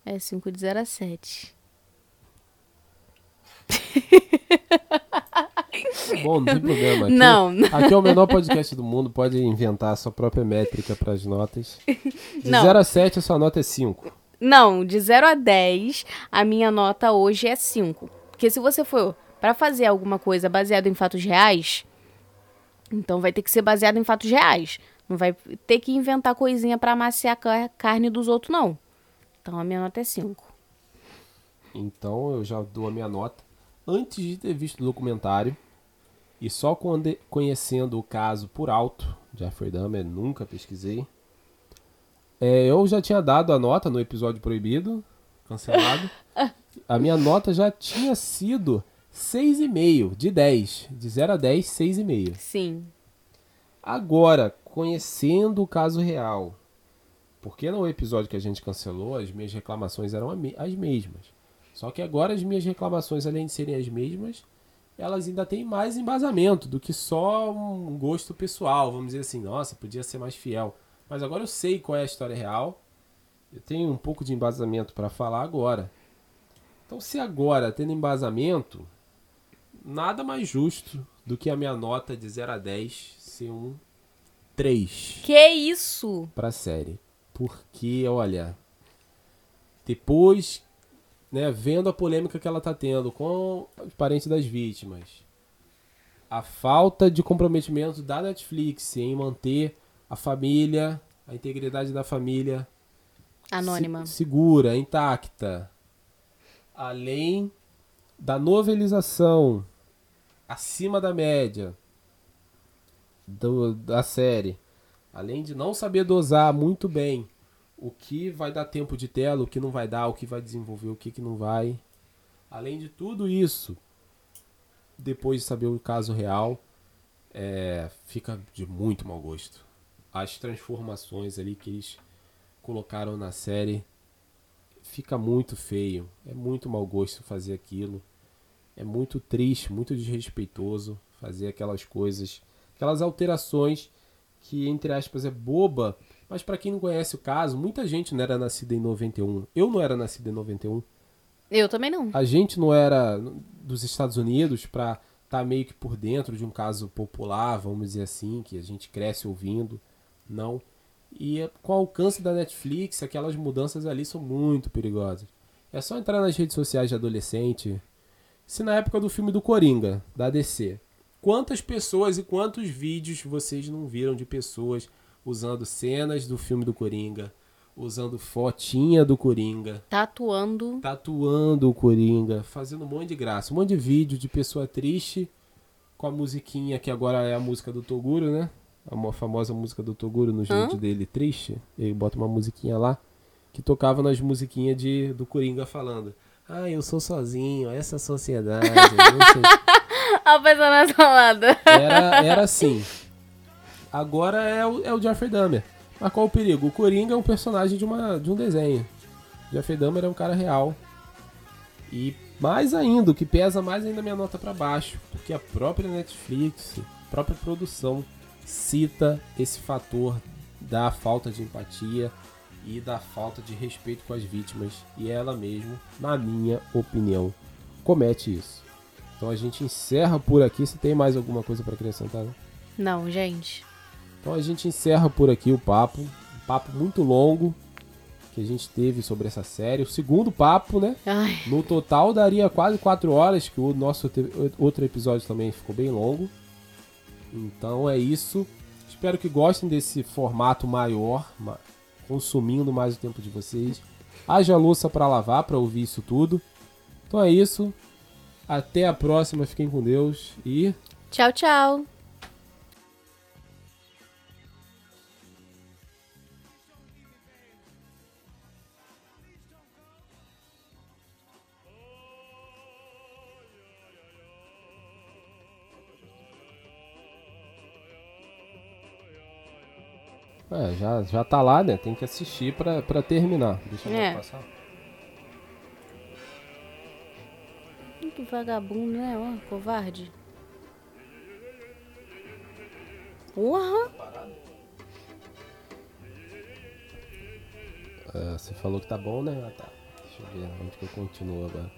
é 5 de 0 a 7. Bom, não tem problema. Aqui, Não. Aqui é o menor podcast do mundo, pode inventar a sua própria métrica para as notas. De Não. 0 a 7, a sua nota é 5. Não, de 0 a 10, a minha nota hoje é 5. Porque se você for pra fazer alguma coisa baseada em fatos reais, então vai ter que ser baseado em fatos reais. Não vai ter que inventar coisinha pra amaciar a ca- carne dos outros, não. Então a minha nota é 5. Então eu já dou a minha nota. Antes de ter visto o documentário, e só quando- conhecendo o caso por alto, Jeffrey Dahmer, nunca pesquisei. É, eu já tinha dado a nota no episódio proibido, cancelado. A minha nota já tinha sido 6,5 de 10. De 0 a 10, 6,5. Sim. Agora, conhecendo o caso real, porque no episódio que a gente cancelou, as minhas reclamações eram as mesmas. Só que agora as minhas reclamações, além de serem as mesmas, elas ainda têm mais embasamento do que só um gosto pessoal. Vamos dizer assim, nossa, podia ser mais fiel. Mas agora eu sei qual é a história real. Eu tenho um pouco de embasamento para falar agora. Então, se agora, tendo embasamento, nada mais justo do que a minha nota de 0 a 10 ser um 3 Que isso? pra série. Porque, olha, depois, né, vendo a polêmica que ela tá tendo com os parentes das vítimas, a falta de comprometimento da Netflix em manter a família, a integridade da família Anônima. se- segura, intacta. Além da novelização acima da média do- da série. Além de não saber dosar muito bem o que vai dar tempo de tela, o que não vai dar, o que vai desenvolver, o que, que não vai. Além de tudo isso, depois de saber o caso real, é, fica de muito mau gosto. As transformações ali que eles colocaram na série fica muito feio. É muito mau gosto fazer aquilo. É muito triste, muito desrespeitoso fazer aquelas coisas, aquelas alterações que entre aspas é boba, mas para quem não conhece o caso, muita gente não era nascida em 91. Eu não era nascido em 91. Eu também não. A gente não era dos Estados Unidos para estar meio que por dentro de um caso popular, vamos dizer assim, que a gente cresce ouvindo. Não. E é- com o alcance da Netflix, aquelas mudanças ali são muito perigosas. É só entrar nas redes sociais de adolescente. Se na época do filme do Coringa, da DC, quantas pessoas e quantos vídeos vocês não viram de pessoas usando cenas do filme do Coringa, usando fotinha do Coringa, Tatuando. tatuando o Coringa, fazendo um monte de graça, um monte de vídeo de pessoa triste com a musiquinha que agora é a música do Toguro, né? A mo- famosa música do Toguro no Hã? vídeo dele triste. Ele bota uma musiquinha lá que tocava nas musiquinhas de do Coringa falando: "Ah, eu sou sozinho, essa sociedade". A pessoa na salada. Era, era assim. Agora é o, é o Jeffrey Dahmer. Mas qual o perigo? O Coringa é um personagem de, uma, de um desenho. O Jeffrey Dahmer é um cara real. E mais ainda, o que pesa mais ainda a minha nota pra baixo. Porque a própria Netflix, a própria produção, cita esse fator da falta de empatia e da falta de respeito com as vítimas. E ela mesmo, na minha opinião, comete isso. Então a gente encerra por aqui. Se tem mais alguma coisa para acrescentar? né? Não, gente. Então a gente encerra por aqui o papo. Um papo muito longo que a gente teve sobre essa série. O segundo papo, né? Ai, No total daria quase 4 horas, que o nosso outro episódio também ficou bem longo. Então é isso. Espero que gostem desse formato maior, ma- consumindo mais o tempo de vocês. Haja louça para lavar, para ouvir isso tudo. Então é isso. Até a próxima. Fiquem com Deus e Tchau, tchau. É, já, já tá lá, né? Tem que assistir pra, pra terminar. Deixa eu É. passar. Que vagabundo, né? Ó, covarde. Porra! É, você falou que tá bom, né? Ah, tá. Deixa eu ver onde que eu continuo agora.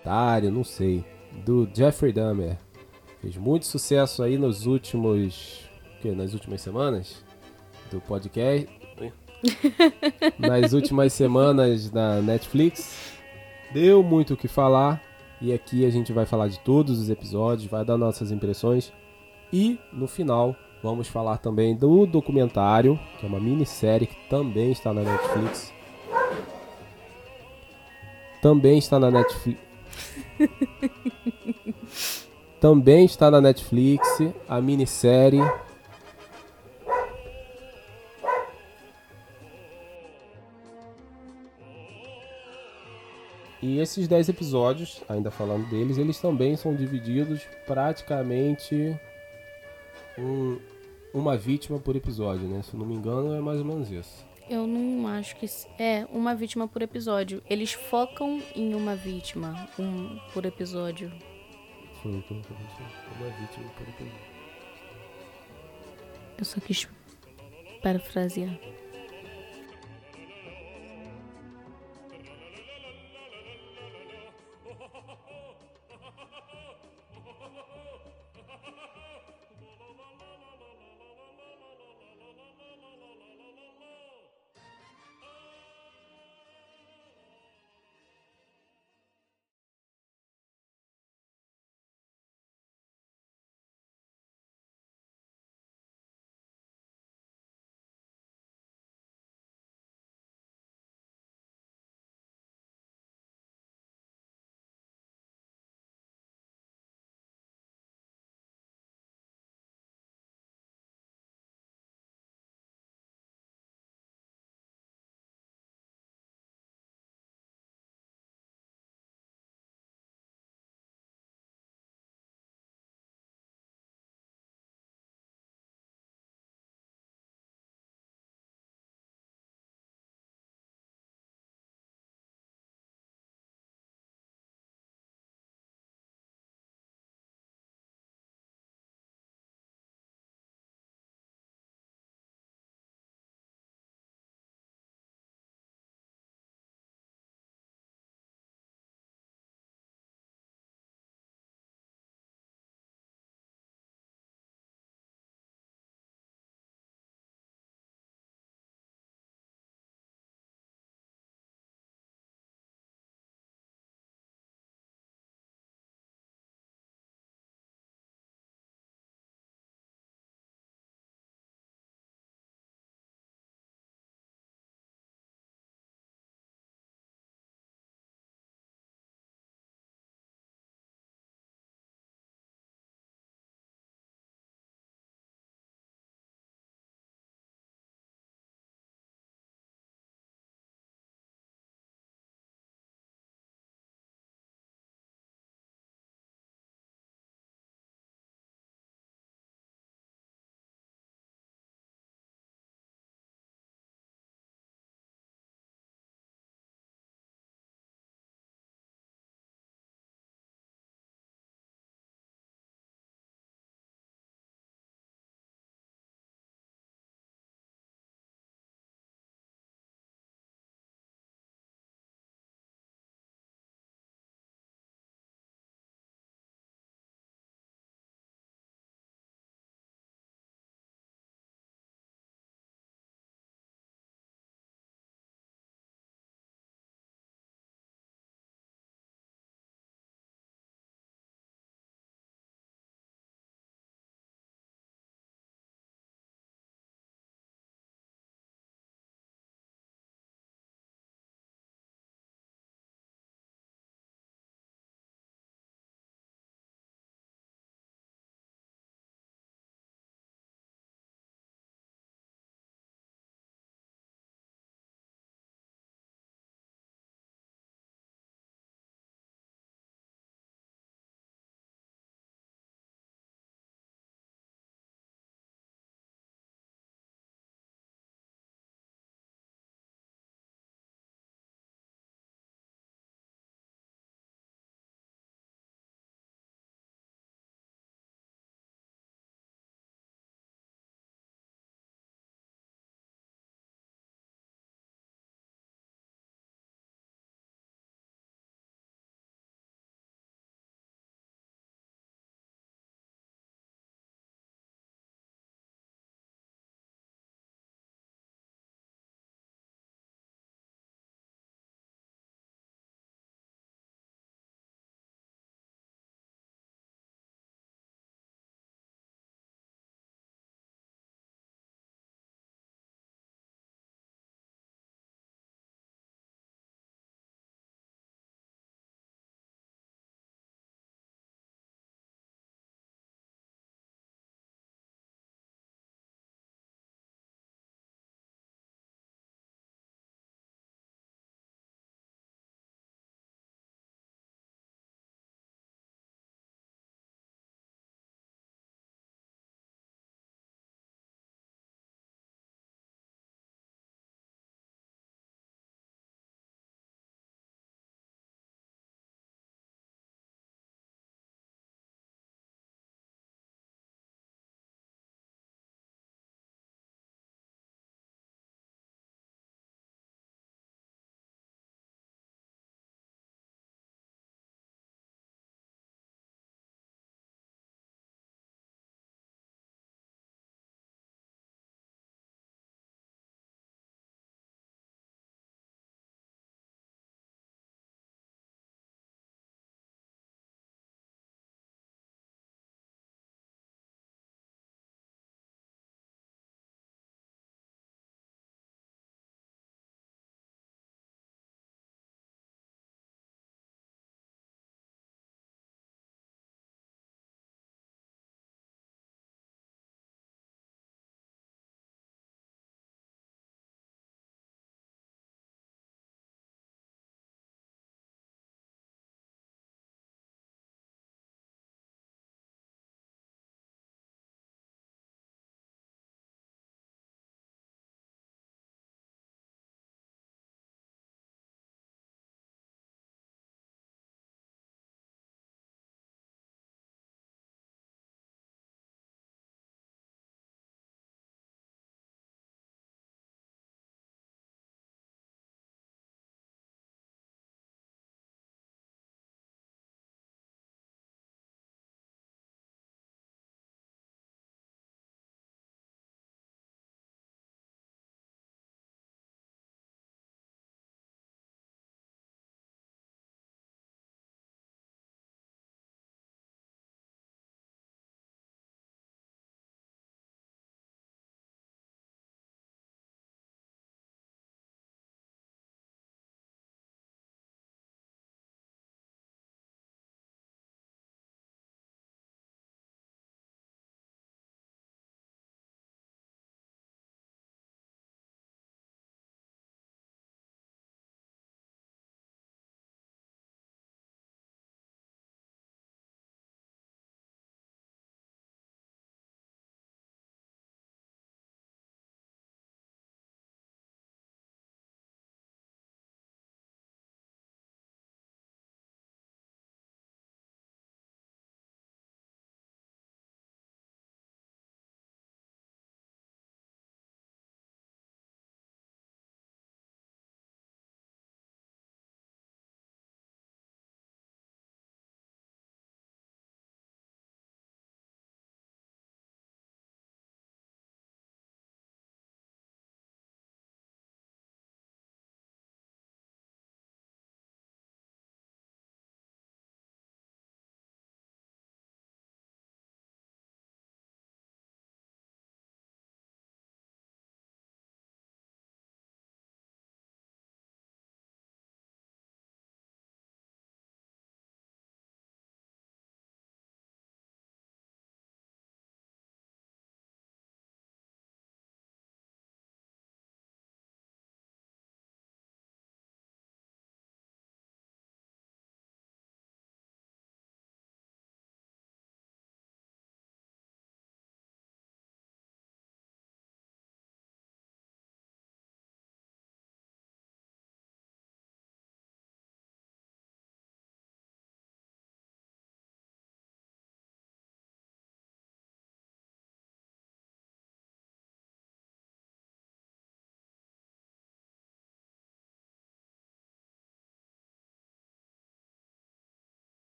Otário, não sei. Do Jeffrey Dahmer. Fez muito sucesso aí nos últimos. O quê? Nas últimas semanas? Do podcast. Nas últimas semanas da Netflix. Deu muito o que falar. E aqui a gente vai falar de todos os episódios, vai dar nossas impressões. E no final vamos falar também do documentário, que é uma minissérie que também está na Netflix. Também está na Netflix. também está na Netflix a minissérie. E esses 10 episódios, ainda falando deles, eles também são divididos praticamente um- uma vítima por episódio, né? Se não me engano, é mais ou menos isso. Eu não acho que. É, uma vítima por episódio. Eles focam em uma vítima um, por episódio. Que eu falei, uma vítima. Eu só quis parafrasear.